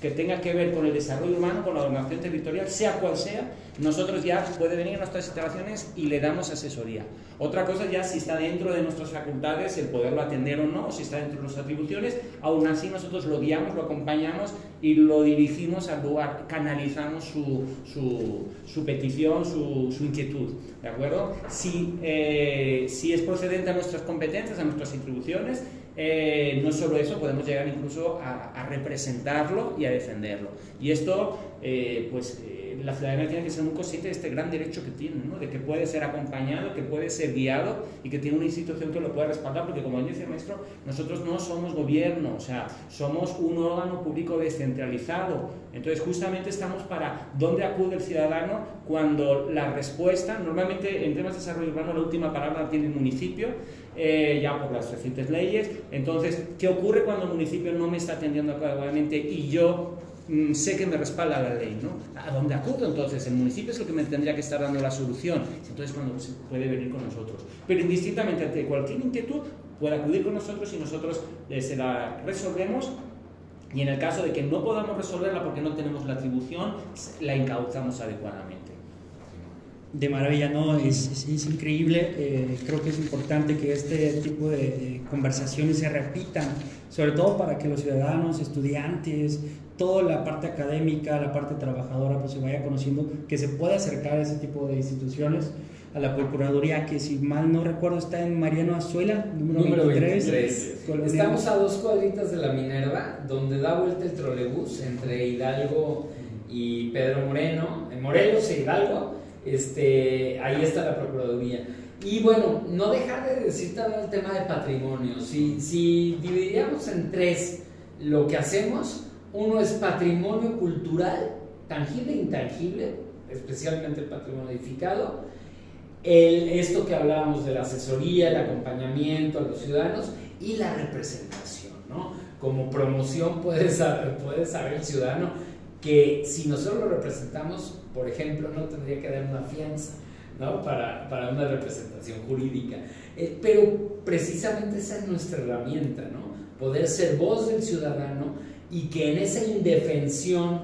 que tenga que ver con el desarrollo humano, con la ordenación territorial, sea cual sea, nosotros ya puede venir a nuestras instalaciones y le damos asesoría. Otra cosa ya si está dentro de nuestras facultades el poderlo atender o no, si está dentro de nuestras atribuciones, aún así nosotros lo guiamos, lo acompañamos y lo dirigimos al lugar, canalizamos su, su, petición, su, su, inquietud, ¿de acuerdo? Si, eh, si es procedente a nuestras competencias, a nuestras atribuciones, eh, no solo eso, podemos llegar incluso a, representarlo y a defenderlo. Y esto, eh, pues la ciudadanía tiene que ser muy consciente de este gran derecho que tiene, ¿no? de que puede ser acompañado, que puede ser guiado y que tiene una institución que lo pueda respaldar, porque como dice el maestro, nosotros no somos gobierno, o sea, somos un órgano público descentralizado. Entonces, justamente estamos para dónde acude el ciudadano cuando la respuesta, normalmente en temas de desarrollo urbano la última palabra tiene el municipio, eh, ya por las recientes leyes. Entonces, ¿qué ocurre cuando el municipio no me está atendiendo adecuadamente y yo sé que me respalda la ley? ¿no? ¿A dónde acudo entonces? El municipio es el que me tendría que estar dando la solución. Entonces, cuando se puede venir con nosotros. Pero indistintamente ante cualquier inquietud, puede acudir con nosotros y nosotros eh, se la resolvemos y en el caso de que no podamos resolverla porque no tenemos la atribución, la incautamos adecuadamente de maravilla, ¿no? Es, es, increíble. Eh, creo que es importante que este tipo de, conversaciones se repitan, sobre todo para que los ciudadanos, estudiantes, toda la parte académica, la parte trabajadora, pues se vaya conociendo, que se pueda acercar a ese tipo de instituciones, a la Procuraduría, que si mal no recuerdo está en Mariano Azuela, número, 23. Estamos a dos cuadritas de la Minerva, donde da vuelta el trolebús entre Hidalgo y Pedro Moreno, en Morelos e Hidalgo este, ahí está la Procuraduría. Y bueno, no dejar de decir también el tema de patrimonio. Si, si dividiríamos en tres lo que hacemos, uno es patrimonio cultural, tangible e intangible, especialmente el patrimonio edificado. El, esto que hablábamos de la asesoría, el acompañamiento a los ciudadanos y la representación, ¿no? Como promoción puede saber, saber el ciudadano que si nosotros lo representamos, por ejemplo, no tendría que dar una fianza ¿no? para, para una representación jurídica. Eh, pero precisamente esa es nuestra herramienta, ¿no? Poder ser voz del ciudadano y que en esa indefensión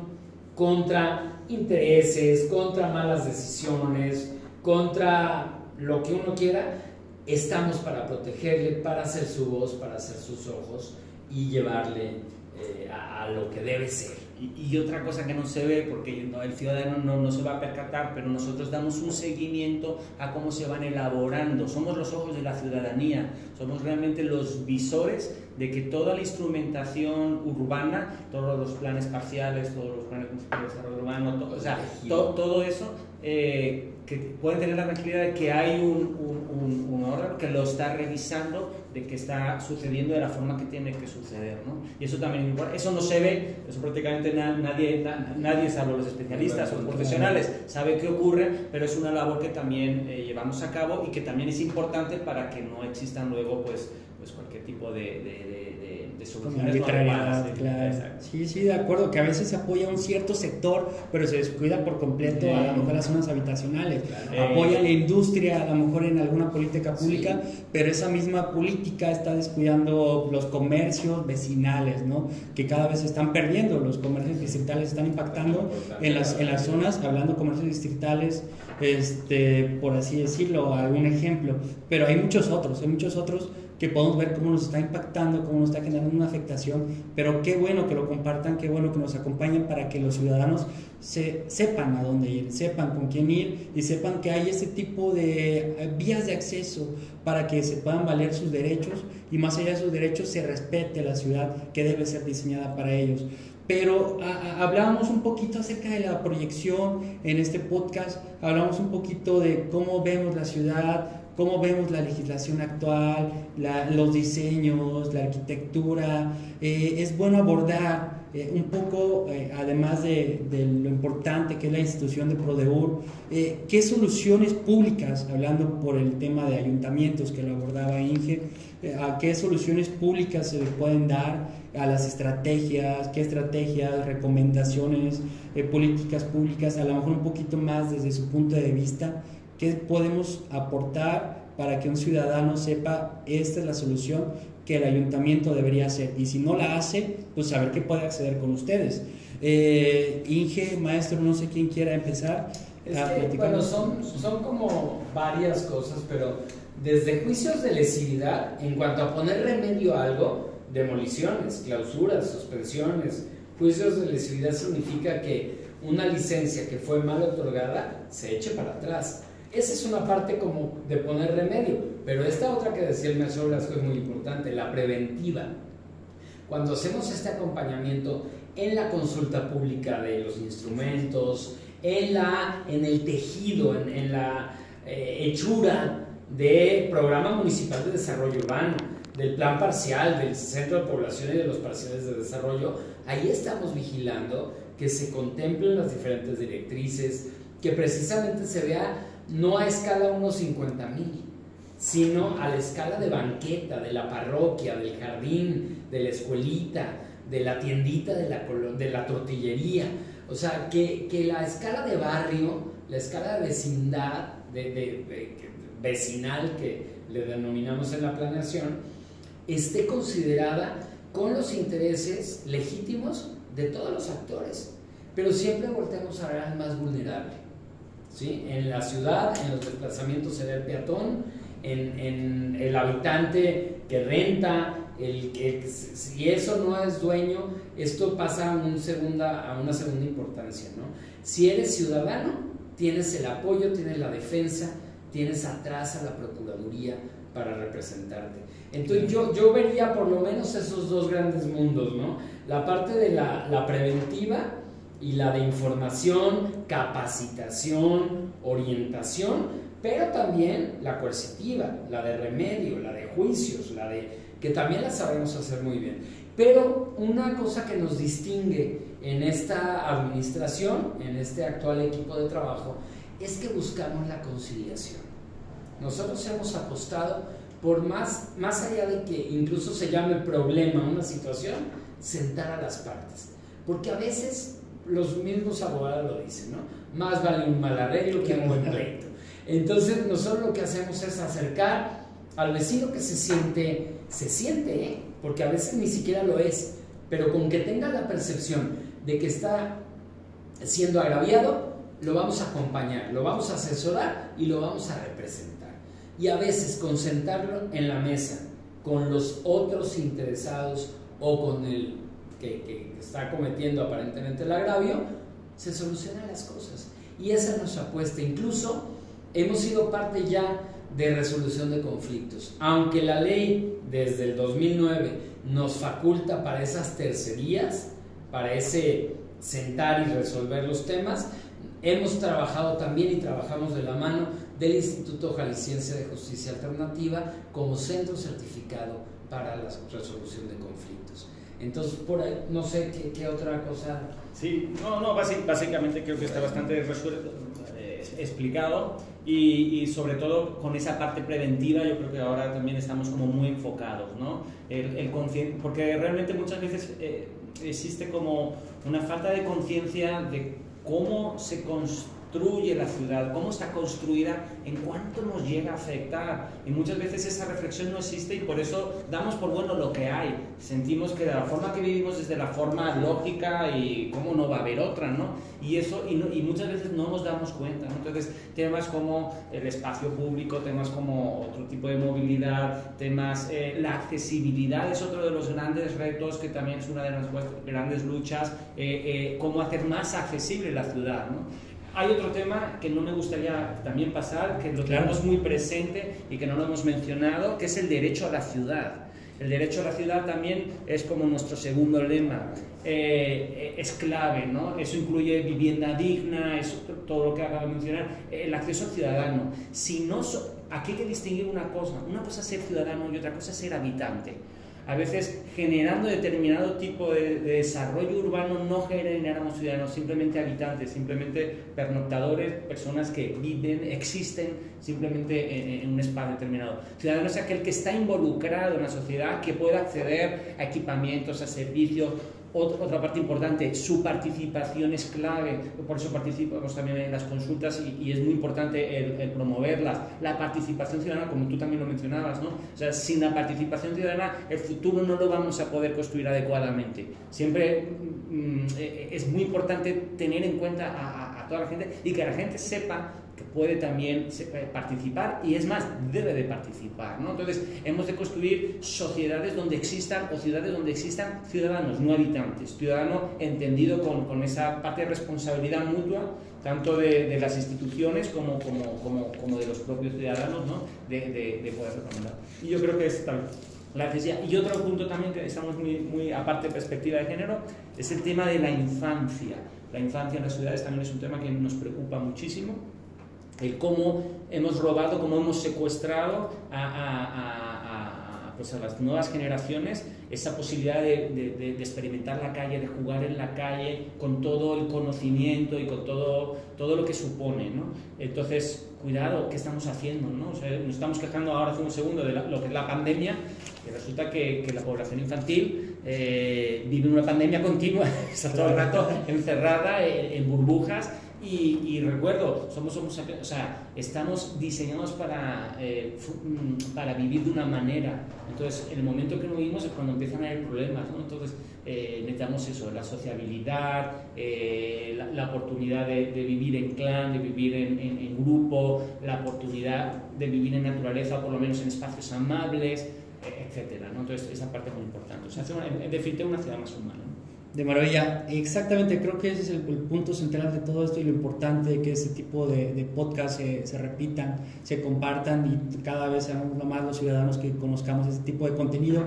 contra intereses, contra malas decisiones, contra lo que uno quiera, estamos para protegerle, para ser su voz, para ser sus ojos y llevarle eh, a lo que debe ser. Y, otra cosa que no se ve, porque el ciudadano no, no, se va a percatar, pero nosotros damos un seguimiento a cómo se van elaborando. Somos los ojos de la ciudadanía, somos realmente los visores de que toda la instrumentación urbana, todos los planes parciales, todos los planes de desarrollo urbano, todo, o sea, todo eso eh, que pueden tener la tranquilidad de que hay un, un, un, órgano que lo está revisando de que está sucediendo de la forma que tiene que suceder. ¿no? Y eso también eso no se ve, eso prácticamente nadie, nadie salvo los especialistas o profesionales sabe qué ocurre, pero es una labor que también eh, llevamos a cabo y que también es importante para que no existan luego pues, pues cualquier tipo de, de Sí, sí, de acuerdo, que a veces se apoya un cierto sector, pero se descuida por completo a lo mejor las zonas habitacionales. Apoya la industria, a lo mejor en alguna política pública, pero esa misma política está descuidando los comercios vecinales, ¿no? Que cada vez se están perdiendo, los comercios distritales están impactando en las, en las zonas, hablando de comercios distritales, este, por así decirlo, algún ejemplo, pero hay muchos otros, hay muchos otros que podemos ver cómo nos está impactando, cómo nos está generando una afectación, pero qué bueno que lo compartan, qué bueno que nos acompañen para que los ciudadanos se, sepan a dónde ir, sepan con quién ir y sepan que hay ese tipo de eh, vías de acceso para que se puedan valer sus derechos y más allá de sus derechos se respete la ciudad que debe ser diseñada para ellos. Pero hablábamos un poquito acerca de la proyección en este podcast, hablamos un poquito de cómo vemos la ciudad, cómo vemos la legislación actual, los diseños, la arquitectura. Eh, es bueno abordar eh, un poco, eh, además de, lo importante que es la institución de Prodeur, qué soluciones públicas, hablando por el tema de ayuntamientos que lo abordaba Inge, a qué soluciones públicas se le pueden dar a las estrategias, qué estrategias, recomendaciones, políticas públicas, a lo mejor un poquito más desde su punto de vista ¿Qué podemos aportar para que un ciudadano sepa esta es la solución que el ayuntamiento debería hacer. Y si no la hace, pues saber qué puede acceder con ustedes. Eh, Inge, maestro, no sé quién quiera empezar. bueno, son, son como varias cosas, pero desde juicios de lesividad, en cuanto a poner remedio a algo, demoliciones, clausuras, suspensiones, juicios de lesividad significa que una licencia que fue mal otorgada se eche para atrás. Esa es una parte como de poner remedio, pero esta otra que decía el maestro Blasco es muy importante, la preventiva. Cuando hacemos este acompañamiento en la consulta pública de los instrumentos, en, la, en el tejido, en, la eh, hechura del Programa Municipal de Desarrollo Urbano, del Plan Parcial, del Centro de Población y de los Parciales de Desarrollo, ahí estamos vigilando que se contemplen las diferentes directrices, que precisamente se vea no a escala unos 50 mil, sino a la escala de banqueta, de la parroquia, del jardín, de la escuelita, de la tiendita, de la, de la tortillería. O sea, que, que, la escala de barrio, la escala de vecindad, de, vecinal que le denominamos en la planeación, esté considerada con los intereses legítimos de todos los actores. Pero siempre volteamos a ver al más vulnerable en la ciudad, en los desplazamientos será el peatón, en, el habitante que renta, el que si eso no es dueño, esto pasa a, un segunda, a una segunda importancia. ¿no? Si eres ciudadano, tienes el apoyo, tienes la defensa, tienes atrás a la Procuraduría para representarte. Entonces yo, yo vería por lo menos esos dos grandes mundos, ¿no? La parte de la, la preventiva, y la de información, capacitación, orientación, pero también la coercitiva, la de remedio, la de juicios, la de que también la sabemos hacer muy bien. Pero una cosa que nos distingue en esta administración, en este actual equipo de trabajo, es que buscamos la conciliación. Nosotros hemos apostado por más, más allá de que incluso se llame problema una situación, sentar a las partes. Porque a veces los mismos abogados lo dicen, ¿no? Más vale un mal arreglo que un buen pleito. Entonces, nosotros lo que hacemos es acercar al vecino que se siente, se siente, ¿eh? porque a veces ni siquiera lo es, pero con que tenga la percepción de que está siendo agraviado, lo vamos a acompañar, lo vamos a asesorar y lo vamos a representar. Y a veces concentrarlo en la mesa con los otros interesados o con el que, está cometiendo aparentemente el agravio, se solucionan las cosas. Y esa es nuestra apuesta. Incluso hemos sido parte ya de resolución de conflictos. Aunque la ley desde el 2009 nos faculta para esas tercerías, para ese sentar y resolver los temas, hemos trabajado también y trabajamos de la mano del Instituto Jalisciense de Justicia Alternativa como centro certificado para la resolución de conflictos. Entonces, por ahí, no sé qué, otra cosa. Sí, no, no, básicamente creo que está bastante eh, explicado y, y, sobre todo con esa parte preventiva yo creo que ahora también estamos como muy enfocados, ¿no? El, el porque realmente muchas veces eh, existe como una falta de conciencia de cómo se construye construye la ciudad, cómo está construida, en cuánto nos llega a afectar. Y muchas veces esa reflexión no existe y por eso damos por bueno lo que hay. Sentimos que de la forma que vivimos es de la forma lógica y cómo no va a haber otra, ¿no? Y eso, y, y muchas veces no nos damos cuenta, ¿no? Entonces, temas como el espacio público, temas como otro tipo de movilidad, temas, eh, la accesibilidad es otro de los grandes retos que también es una de las grandes luchas, eh, eh, cómo hacer más accesible la ciudad, ¿no? Hay otro tema que no me gustaría también pasar, que lo tenemos muy presente y que no lo hemos mencionado, que es el derecho a la ciudad. El derecho a la ciudad también es como nuestro segundo lema. Eh, es clave, ¿no? Eso incluye vivienda digna, es todo lo que acabo de mencionar, el acceso al ciudadano. Si no, aquí hay que distinguir una cosa. Una cosa es ser ciudadano y otra cosa es ser habitante a veces generando determinado tipo de, desarrollo urbano no generamos ciudadanos, simplemente habitantes, simplemente pernoctadores, personas que viven, existen simplemente en, un espacio determinado. Ciudadano es aquel que está involucrado en la sociedad, que puede acceder a equipamientos, a servicios, otra, parte importante, su participación es clave, por eso participamos también en las consultas y, es muy importante el, promoverlas. La participación ciudadana, como tú también lo mencionabas, ¿no? O sea, sin la participación ciudadana, el futuro no lo vamos a poder construir adecuadamente. Siempre mm, eh, es muy importante tener en cuenta a, a toda la gente y que la gente sepa que puede también eh, participar y es más, debe de participar. ¿no? Entonces, hemos de construir sociedades donde existan o ciudades donde existan ciudadanos, no habitantes. Ciudadano entendido con, con esa parte de responsabilidad mutua, tanto de, de las instituciones como, como, como, como, de los propios ciudadanos, ¿no? de, de, de poder recomendar. Y yo creo que es tal. La y otro punto también que estamos muy, muy aparte de perspectiva de género es el tema de la infancia. La infancia en las ciudades también es un tema que nos preocupa muchísimo el cómo hemos robado, cómo hemos secuestrado a, pues a, las nuevas generaciones esa posibilidad de, experimentar la calle, de jugar en la calle con todo el conocimiento y con todo, todo lo que supone. ¿no? Entonces, cuidado, ¿qué estamos haciendo? ¿no? nos estamos quejando ahora hace un segundo de lo que es la pandemia, y resulta que, que la población infantil eh, vive una pandemia continua, está todo el rato encerrada en burbujas y, recuerdo, somos, somos, o sea, estamos diseñados para, eh, mm, para vivir de una manera. Entonces, en el momento que no vivimos es cuando empiezan a haber problemas, ¿no? Entonces, eh, necesitamos eso, la sociabilidad, eh, la, oportunidad de, vivir en clan, de vivir en, en, grupo, la oportunidad de vivir en naturaleza, por lo menos en espacios amables, etcétera, ¿no? Entonces, esa parte es muy importante. O sea, en, en definitiva, una ciudad más humana. De maravilla, exactamente, creo que ese es el, punto central de todo esto y lo importante de que ese tipo de, de podcasts se, repitan, se compartan y cada vez seamos más los ciudadanos que conozcamos ese tipo de contenido.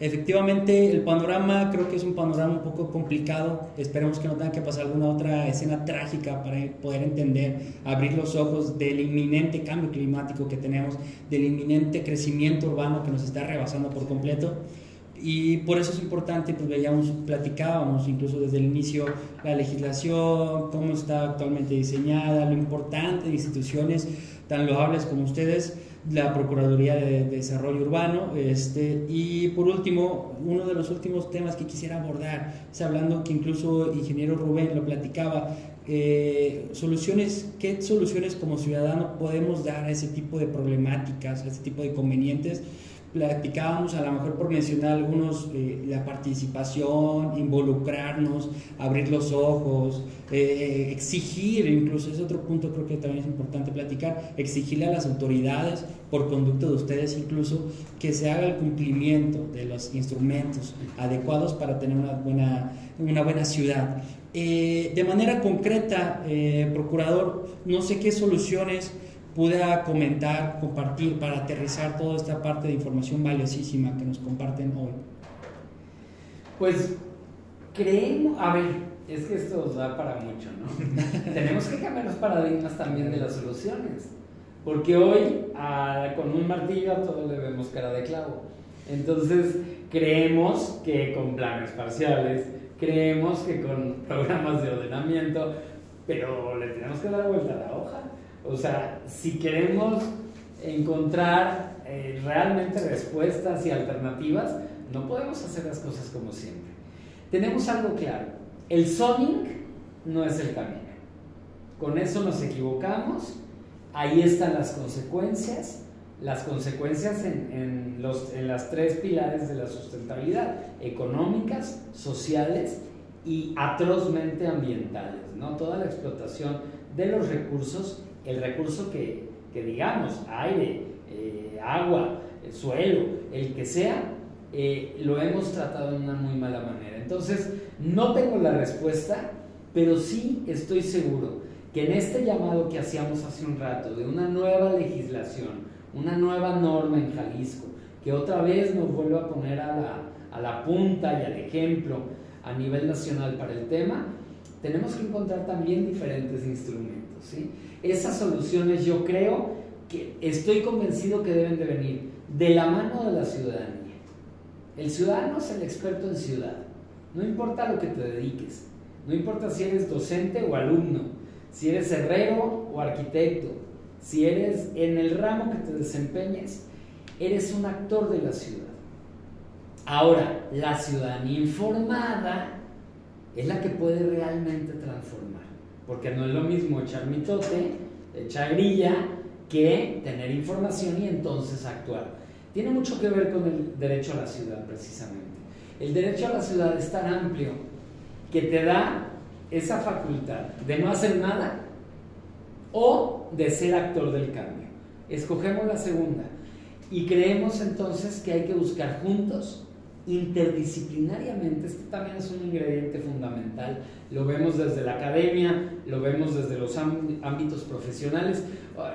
Efectivamente, el panorama creo que es un panorama un poco complicado, esperemos que no tenga que pasar alguna otra escena trágica para poder entender, abrir los ojos del inminente cambio climático que tenemos, del inminente crecimiento urbano que nos está rebasando por completo. Y por eso es importante, pues veíamos, platicábamos incluso desde el inicio la legislación, cómo está actualmente diseñada, lo importante de instituciones tan loables como ustedes, la Procuraduría de Desarrollo Urbano. Este, y por último, uno de los últimos temas que quisiera abordar, es hablando que incluso ingeniero Rubén lo platicaba, eh, soluciones, ¿qué soluciones como ciudadano podemos dar a ese tipo de problemáticas, a ese tipo de inconvenientes? Platicábamos a lo mejor por mencionar algunos, eh, la participación, involucrarnos, abrir los ojos, eh, exigir, incluso es otro punto creo que también es importante platicar, exigirle a las autoridades, por conducto de ustedes incluso, que se haga el cumplimiento de los instrumentos adecuados para tener una buena, una buena ciudad. Eh, de manera concreta, procurador, no sé qué soluciones pueda comentar, compartir para aterrizar toda esta parte de información valiosísima que nos comparten hoy? Pues creemos, a ver, es que esto da para mucho, ¿no? Tenemos que cambiar los paradigmas también de las soluciones, porque hoy con un martillo a todo le vemos cara de clavo. Entonces creemos que con planes parciales, creemos que con programas de ordenamiento, pero le tenemos que dar vuelta a la hoja. O sea, si queremos encontrar eh, realmente respuestas y alternativas, no podemos hacer las cosas como siempre. Tenemos algo claro, el zoning no es el camino. Con eso nos equivocamos, ahí están las consecuencias, las consecuencias en, los, en las tres pilares de la sustentabilidad, económicas, sociales y atrozmente ambientales, ¿no? Toda la explotación de los recursos el recurso que, digamos, aire, eh, agua, el suelo, el que sea, eh, lo hemos tratado de una muy mala manera. Entonces, no tengo la respuesta, pero sí estoy seguro que en este llamado que hacíamos hace un rato de una nueva legislación, una nueva norma en Jalisco, que otra vez nos vuelve a poner a la, a la punta y al ejemplo a nivel nacional para el tema, tenemos que encontrar también diferentes instrumentos. Esas soluciones yo creo que estoy convencido que deben de venir de la mano de la ciudadanía. El ciudadano es el experto en ciudad. No importa lo que te dediques, no importa si eres docente o alumno, si eres herrero o arquitecto, si eres en el ramo que te desempeñes, eres un actor de la ciudad. Ahora, la ciudadanía informada es la que puede realmente transformar. Porque no es lo mismo echar mitote, echar grilla, que tener información y entonces actuar. Tiene mucho que ver con el derecho a la ciudad, precisamente. El derecho a la ciudad es tan amplio que te da esa facultad de no hacer nada o de ser actor del cambio. Escogemos la segunda y creemos entonces que hay que buscar juntos, interdisciplinariamente, este también es un ingrediente fundamental, lo vemos desde la academia, lo vemos desde los ámbitos profesionales.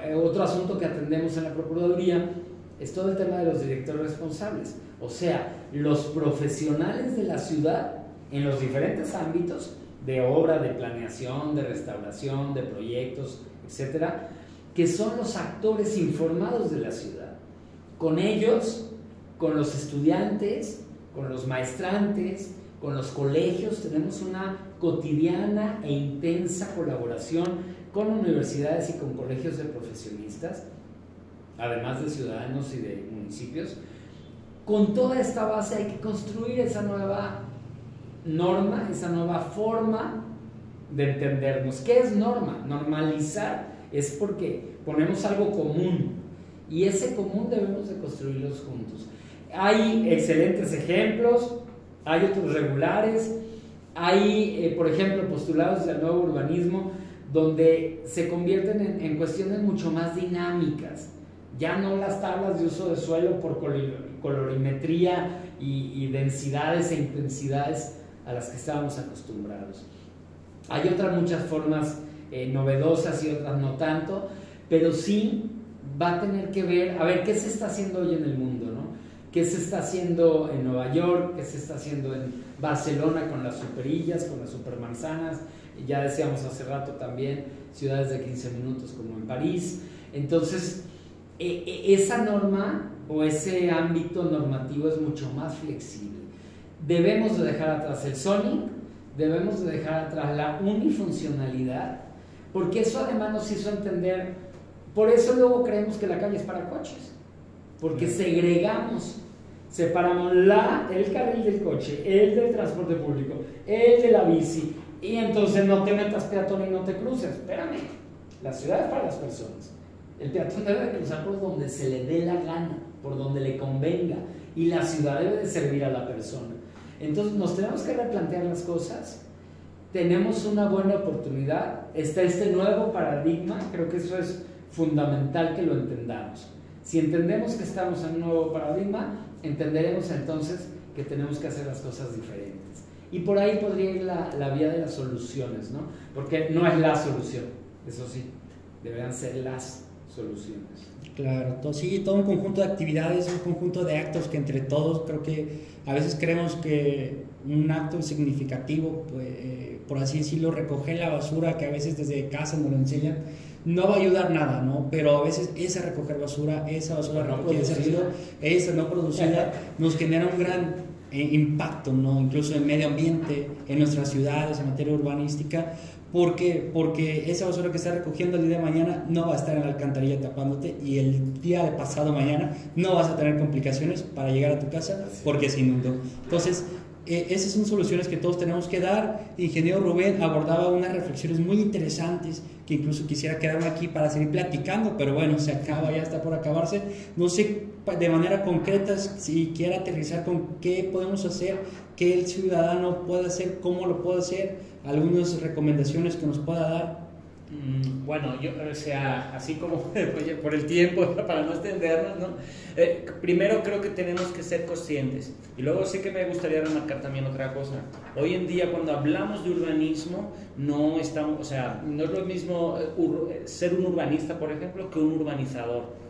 Eh, otro asunto que atendemos en la Procuraduría es todo el tema de los directores responsables, o sea, los profesionales de la ciudad en los diferentes ámbitos de obra, de planeación, de restauración, de proyectos, etcétera, que son los actores informados de la ciudad. Con ellos, con los estudiantes, con los maestrantes, con los colegios, tenemos una cotidiana e intensa colaboración con universidades y con colegios de profesionistas, además de ciudadanos y de municipios. Con toda esta base hay que construir esa nueva norma, esa nueva forma de entendernos. ¿Qué es norma? Normalizar es porque ponemos algo común y ese común debemos de construirlos juntos. Hay excelentes ejemplos, hay otros regulares, hay, eh, por ejemplo, postulados del nuevo urbanismo donde se convierten en, cuestiones mucho más dinámicas. Ya no las tablas de uso de suelo por colorimetría y densidades e intensidades a las que estábamos acostumbrados. Hay otras muchas formas eh, novedosas y otras no tanto, pero sí va a tener que ver, a ver, ¿qué se está haciendo hoy en el mundo? ¿Qué se está haciendo en Nueva York? ¿Qué se está haciendo en Barcelona con las superillas, con las supermanzanas? Ya decíamos hace rato también, ciudades de 15 minutos como en París. Entonces, e, e, esa norma o ese ámbito normativo es mucho más flexible. Debemos de dejar atrás el Sony, debemos de dejar atrás la unifuncionalidad porque eso además nos hizo entender, por eso luego creemos que la calle es para coches, porque segregamos, separamos la, el carril del coche, el del transporte público, el de la bici, y entonces no te metas peatón y no te cruces, espérame, la ciudad es para las personas. El peatón debe de cruzar por donde se le dé la gana, por donde le convenga, y la ciudad debe de servir a la persona. Entonces nos tenemos que replantear las cosas tenemos una buena oportunidad, está este nuevo paradigma, creo que eso es fundamental que lo entendamos. Si entendemos que estamos en un nuevo paradigma, entenderemos entonces que tenemos que hacer las cosas diferentes. Y por ahí podría ir la, la vía de las soluciones, ¿no? Porque no es la solución, eso sí, deberían ser las soluciones. Claro, todo, sí, todo un conjunto de actividades, un conjunto de actos que entre todos creo que a veces creemos que un acto significativo, pues, eh, por así decirlo, recoger la basura que a veces desde casa nos lo enseñan, no va a ayudar nada, ¿no? Pero a veces esa recoger basura, esa basura no recogida, esa no producida, nos genera un gran eh, impacto, ¿no? Incluso en medio ambiente, en nuestras ciudades, en materia urbanística, porque, porque esa basura que está recogiendo el día de mañana no va a estar en la alcantarilla tapándote y el día de pasado mañana no vas a tener complicaciones para llegar a tu casa porque se inundó. Entonces, eh, esas son soluciones que todos tenemos que dar. Ingeniero Rubén abordaba unas reflexiones muy interesantes que incluso quisiera quedarme aquí para seguir platicando, pero bueno, se acaba, ya está por acabarse. No sé de manera concreta si quiere aterrizar con qué podemos hacer, qué el ciudadano puede hacer, cómo lo puede hacer, algunas recomendaciones que nos pueda dar. Mm, bueno, yo, o sea, así como por el tiempo, para no extendernos, ¿no? Eh, primero creo que tenemos que ser conscientes. Y luego sí que me gustaría remarcar también otra cosa. Hoy en día, cuando hablamos de urbanismo, no estamos, o sea, no es lo mismo eh, eh, ser un urbanista, por ejemplo, que un urbanizador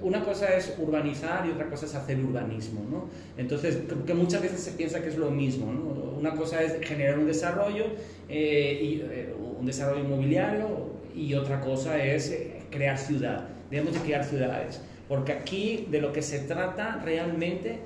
una cosa es urbanizar y otra cosa es hacer urbanismo, ¿no? Entonces, que muchas veces se piensa que es lo mismo, ¿no? Una cosa es generar un desarrollo, y, un desarrollo inmobiliario, y otra cosa es crear ciudad. Debemos de crear ciudades, porque aquí de lo que se trata realmente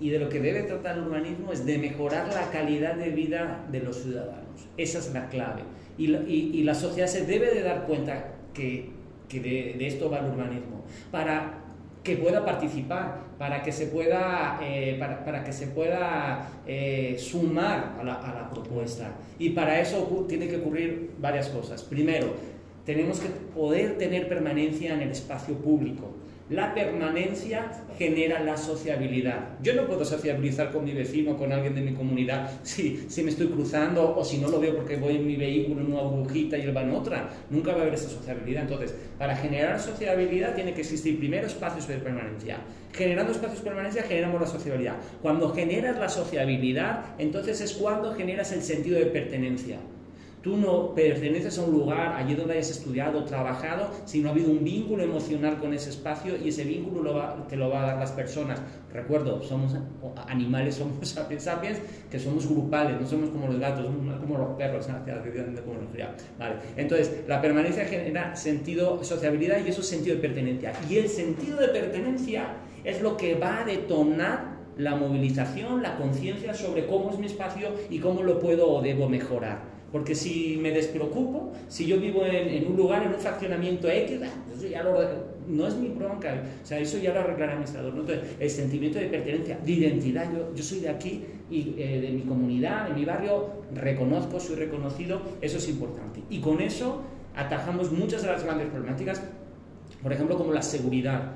y de lo que debe tratar el urbanismo es de mejorar la calidad de vida de los ciudadanos. Esa es la clave. Y la, sociedad se debe de dar cuenta que, que de, de, esto va el urbanismo. Para que pueda participar, para que se pueda, eh, para, que se pueda eh, sumar a la, a la propuesta. Y para eso tiene que ocurrir varias cosas. Primero, tenemos que poder tener permanencia en el espacio público. La permanencia genera la sociabilidad. Yo no puedo sociabilizar con mi vecino, con alguien de mi comunidad, si, me estoy cruzando o si no lo veo porque voy en mi vehículo en una burbujita y él va en otra. Nunca va a haber esa sociabilidad. Entonces, para generar sociabilidad tiene que existir primero espacios de permanencia. Generando espacios de permanencia generamos la sociabilidad. Cuando generas la sociabilidad, entonces es cuando generas el sentido de pertenencia. Tú no perteneces a un lugar allí donde hayas estudiado, trabajado, si no ha habido un vínculo emocional con ese espacio y ese vínculo te lo va a dar las personas. Recuerdo, somos animales, somos sapiens que somos grupales, no somos como los gatos, somos como los perros, Vale. Entonces, la permanencia genera sentido, sociabilidad y eso es sentido de pertenencia. Y el sentido de pertenencia es lo que va a detonar la movilización, la conciencia sobre cómo es mi espacio y cómo lo puedo o debo mejorar. Porque si me despreocupo, si yo vivo en, un lugar, en un fraccionamiento X, ah, no es mi bronca. O sea, eso ya lo arreglará el administrador. Entonces, el sentimiento de pertenencia, de identidad, yo, soy de aquí y eh, de mi comunidad, de mi barrio, reconozco, soy reconocido, eso es importante. Y con eso atajamos muchas de las grandes problemáticas, por ejemplo, como la seguridad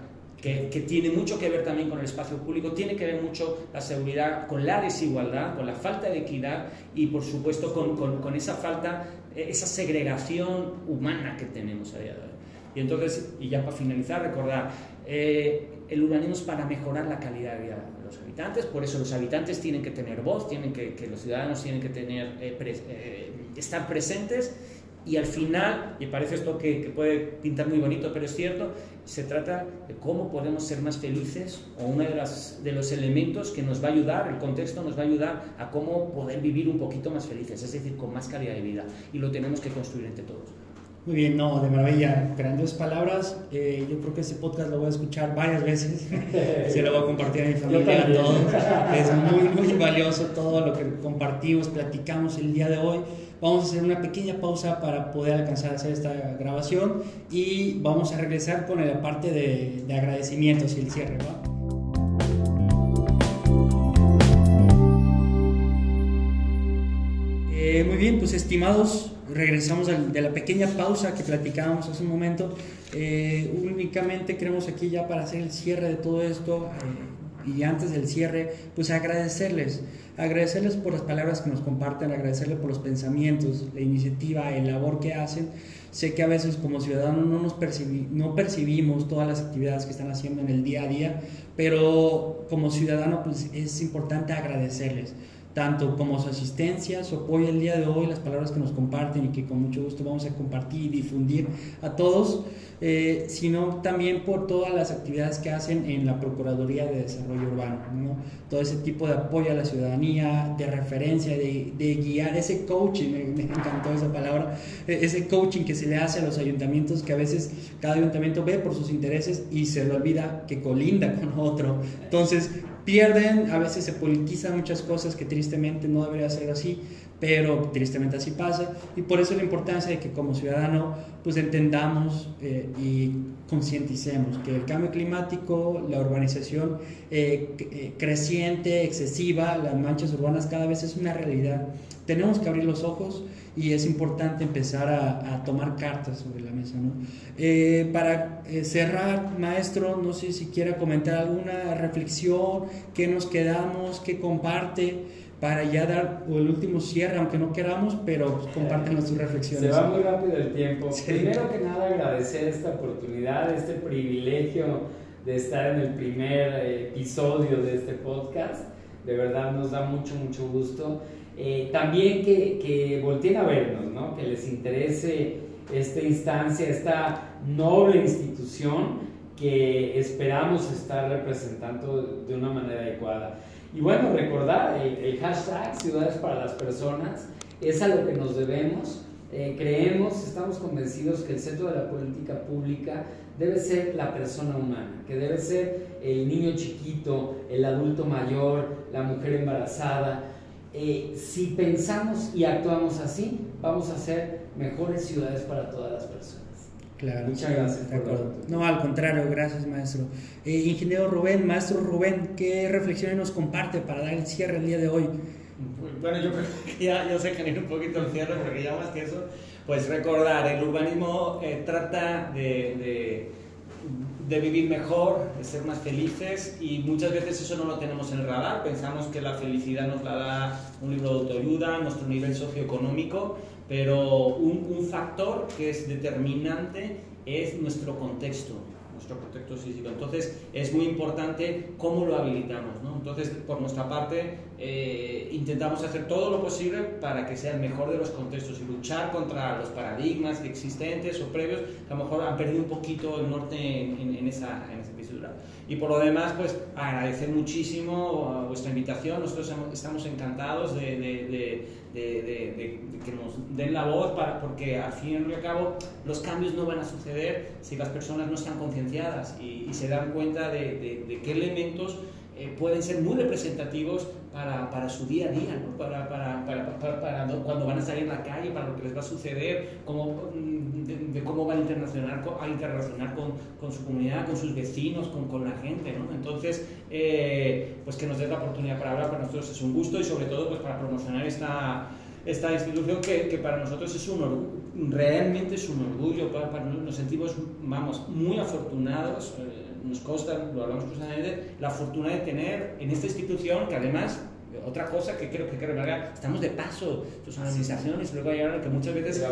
que, tiene mucho que ver también con el espacio público, tiene que ver mucho la seguridad con la desigualdad, con la falta de equidad y por supuesto con, con, esa falta, eh, esa segregación humana que tenemos a día de hoy. Y entonces, y ya para finalizar, recordar, eh, el urbanismo es para mejorar la calidad de vida de los habitantes, por eso los habitantes tienen que tener voz, tienen que, que los ciudadanos tienen que tener, eh, estar presentes y al final, y parece esto que, puede pintar muy bonito, pero es cierto, se trata de cómo podemos ser más felices o uno de, las, de los elementos que nos va a ayudar, el contexto nos va a ayudar a cómo poder vivir un poquito más felices, es decir, con más calidad de vida. Y lo tenemos que construir entre todos. Muy bien, no, de maravilla. Grandes palabras. Eh, yo creo que este podcast lo voy a escuchar varias veces. Se lo voy a compartir a mi familia, a todos. Es muy, muy valioso todo lo que compartimos, platicamos el día de hoy. Vamos a hacer una pequeña pausa para poder alcanzar a hacer esta grabación y vamos a regresar con la parte de, de agradecimientos y el cierre. ¿va? Eh, muy bien, pues estimados, regresamos de la pequeña pausa que platicábamos hace un momento. Eh, únicamente queremos aquí ya para hacer el cierre de todo esto eh, y antes del cierre, pues agradecerles agradecerles por las palabras que nos comparten, agradecerles por los pensamientos, la iniciativa, el labor que hacen. Sé que a veces como ciudadanos no, nos no percibimos todas las actividades que están haciendo en el día a día, pero como ciudadano pues es importante agradecerles tanto como su asistencia, su apoyo el día de hoy, las palabras que nos comparten y que con mucho gusto vamos a compartir y difundir a todos, eh, sino también por todas las actividades que hacen en la Procuraduría de Desarrollo Urbano, ¿no? todo ese tipo de apoyo a la ciudadanía, de referencia, de, de guiar, ese coaching, me, me, encantó esa palabra, e, ese coaching que se le hace a los ayuntamientos, que a veces cada ayuntamiento ve por sus intereses y se le olvida que colinda con otro. Entonces, pierden, a veces se politizan muchas cosas que tristemente no debería ser así, pero tristemente así pasa y por eso la importancia de que como ciudadano pues entendamos eh, y concienticemos que el cambio climático, la urbanización eh, eh, creciente, excesiva, las manchas urbanas cada vez es una realidad. Tenemos que abrir los ojos y es importante empezar a, tomar cartas sobre la mesa. ¿no? Para cerrar, maestro, no sé si quiera comentar alguna reflexión, qué nos quedamos, qué comparte para ya dar el último cierre, aunque no queramos, pero compártenos tus reflexiones. Se va muy rápido el tiempo. Primero que nada, agradecer esta oportunidad, este privilegio de estar en el primer eh, episodio de este podcast. De verdad nos da mucho, mucho gusto. Eh, también que, que, volteen a vernos, ¿no? que les interese esta instancia, esta noble institución que esperamos estar representando de una manera adecuada. Y bueno, recordar el, hashtag Ciudades para las Personas es a lo que nos debemos. Eh, creemos, estamos convencidos que el centro de la política pública debe ser la persona humana, que debe ser el niño chiquito, el adulto mayor, la mujer embarazada, eh, si pensamos y actuamos así, vamos a ser mejores ciudades para todas las personas. Claro, Muchas gracias. De acuerdo. No, al contrario, gracias maestro. Eh, ingeniero Rubén, maestro Rubén, ¿qué reflexiones nos comparte para dar el cierre el día de hoy? Bueno, yo creo que ya, ya se genera un poquito el cierre, porque ya más que eso, pues recordar, el urbanismo eh, trata de, de, de, vivir mejor, de ser más felices y muchas veces eso no lo tenemos en el radar, pensamos que la felicidad nos la da un libro de autoayuda, nuestro nivel socioeconómico, pero un, factor que es determinante es nuestro contexto nuestro contexto físico. Entonces es muy importante cómo lo habilitamos. Entonces, por nuestra parte, eh, intentamos hacer todo lo posible para que sea el mejor de los contextos y luchar contra los paradigmas existentes o previos que a lo mejor han perdido un poquito el norte en, esa, en esa. Y por lo demás, pues agradecer muchísimo vuestra invitación. Nosotros estamos encantados de, que nos den la voz, para, porque al fin y al cabo los cambios no van a suceder si las personas no están concienciadas y, se dan cuenta de, qué elementos eh, pueden ser muy representativos para, para, su día a día, ¿no? para, para, para, cuando van a salir en la calle, para lo que les va a suceder, cómo, mm, de, cómo van a interrelacionar, a interrelacionar con, con, su comunidad, con sus vecinos, con, con la gente. ¿no? Entonces, eh, pues que nos dé la oportunidad para hablar, para nosotros es un gusto y sobre todo pues para promocionar esta, esta institución que, que, para nosotros es un orgullo, realmente es un orgullo, para nos sentimos, vamos, muy afortunados. Eh, nos consta, lo hablamos personalmente, la fortuna de tener en esta institución que además otra cosa que creo que quiero remarcar, estamos de paso, son administraciones, luego llegaron que muchas veces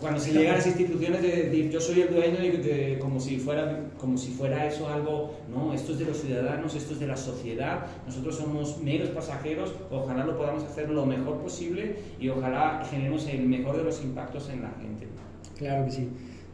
cuando se llega a las instituciones de decir yo soy el dueño de, de, como si fuera como si fuera eso algo, no, esto es de los ciudadanos, esto es de la sociedad, nosotros somos meros pasajeros, ojalá lo podamos hacer lo mejor posible y ojalá generemos el mejor de los impactos en la gente. Claro que sí.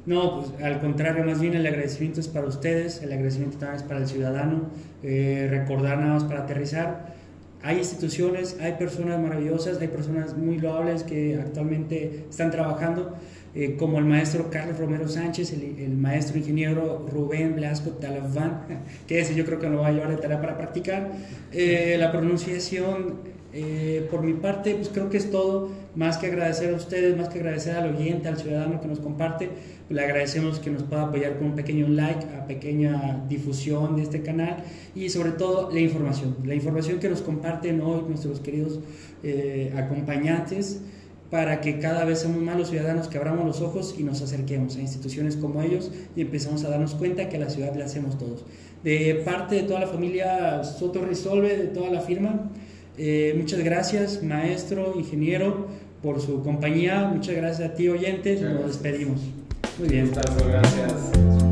No, pues al contrario, más bien el agradecimiento es para ustedes, el agradecimiento también es para el ciudadano. Eh, recordar nada más para aterrizar, hay instituciones, hay personas maravillosas, hay personas muy loables que actualmente están trabajando, eh, como el maestro Carlos Romero Sánchez, el, el, maestro ingeniero Rubén Blasco Talaván, que ese yo creo que lo va a llevar de tarea para practicar. Eh, la pronunciación eh, por mi parte, pues creo que es todo. Más que agradecer a ustedes, más que agradecer al oyente, al ciudadano que nos comparte, pues le agradecemos que nos pueda apoyar con un pequeño like, a pequeña difusión de este canal y sobre todo la información. La información que nos comparten hoy nuestros queridos eh, acompañantes para que cada vez seamos más los ciudadanos que abramos los ojos y nos acerquemos a instituciones como ellos y empezamos a darnos cuenta que a la ciudad le hacemos todos. De parte de toda la familia Soto Resolve, de toda la firma, eh, muchas gracias, maestro, ingeniero, por su compañía. Muchas gracias a ti, oyentes. Nos despedimos. Muy bien. Gracias.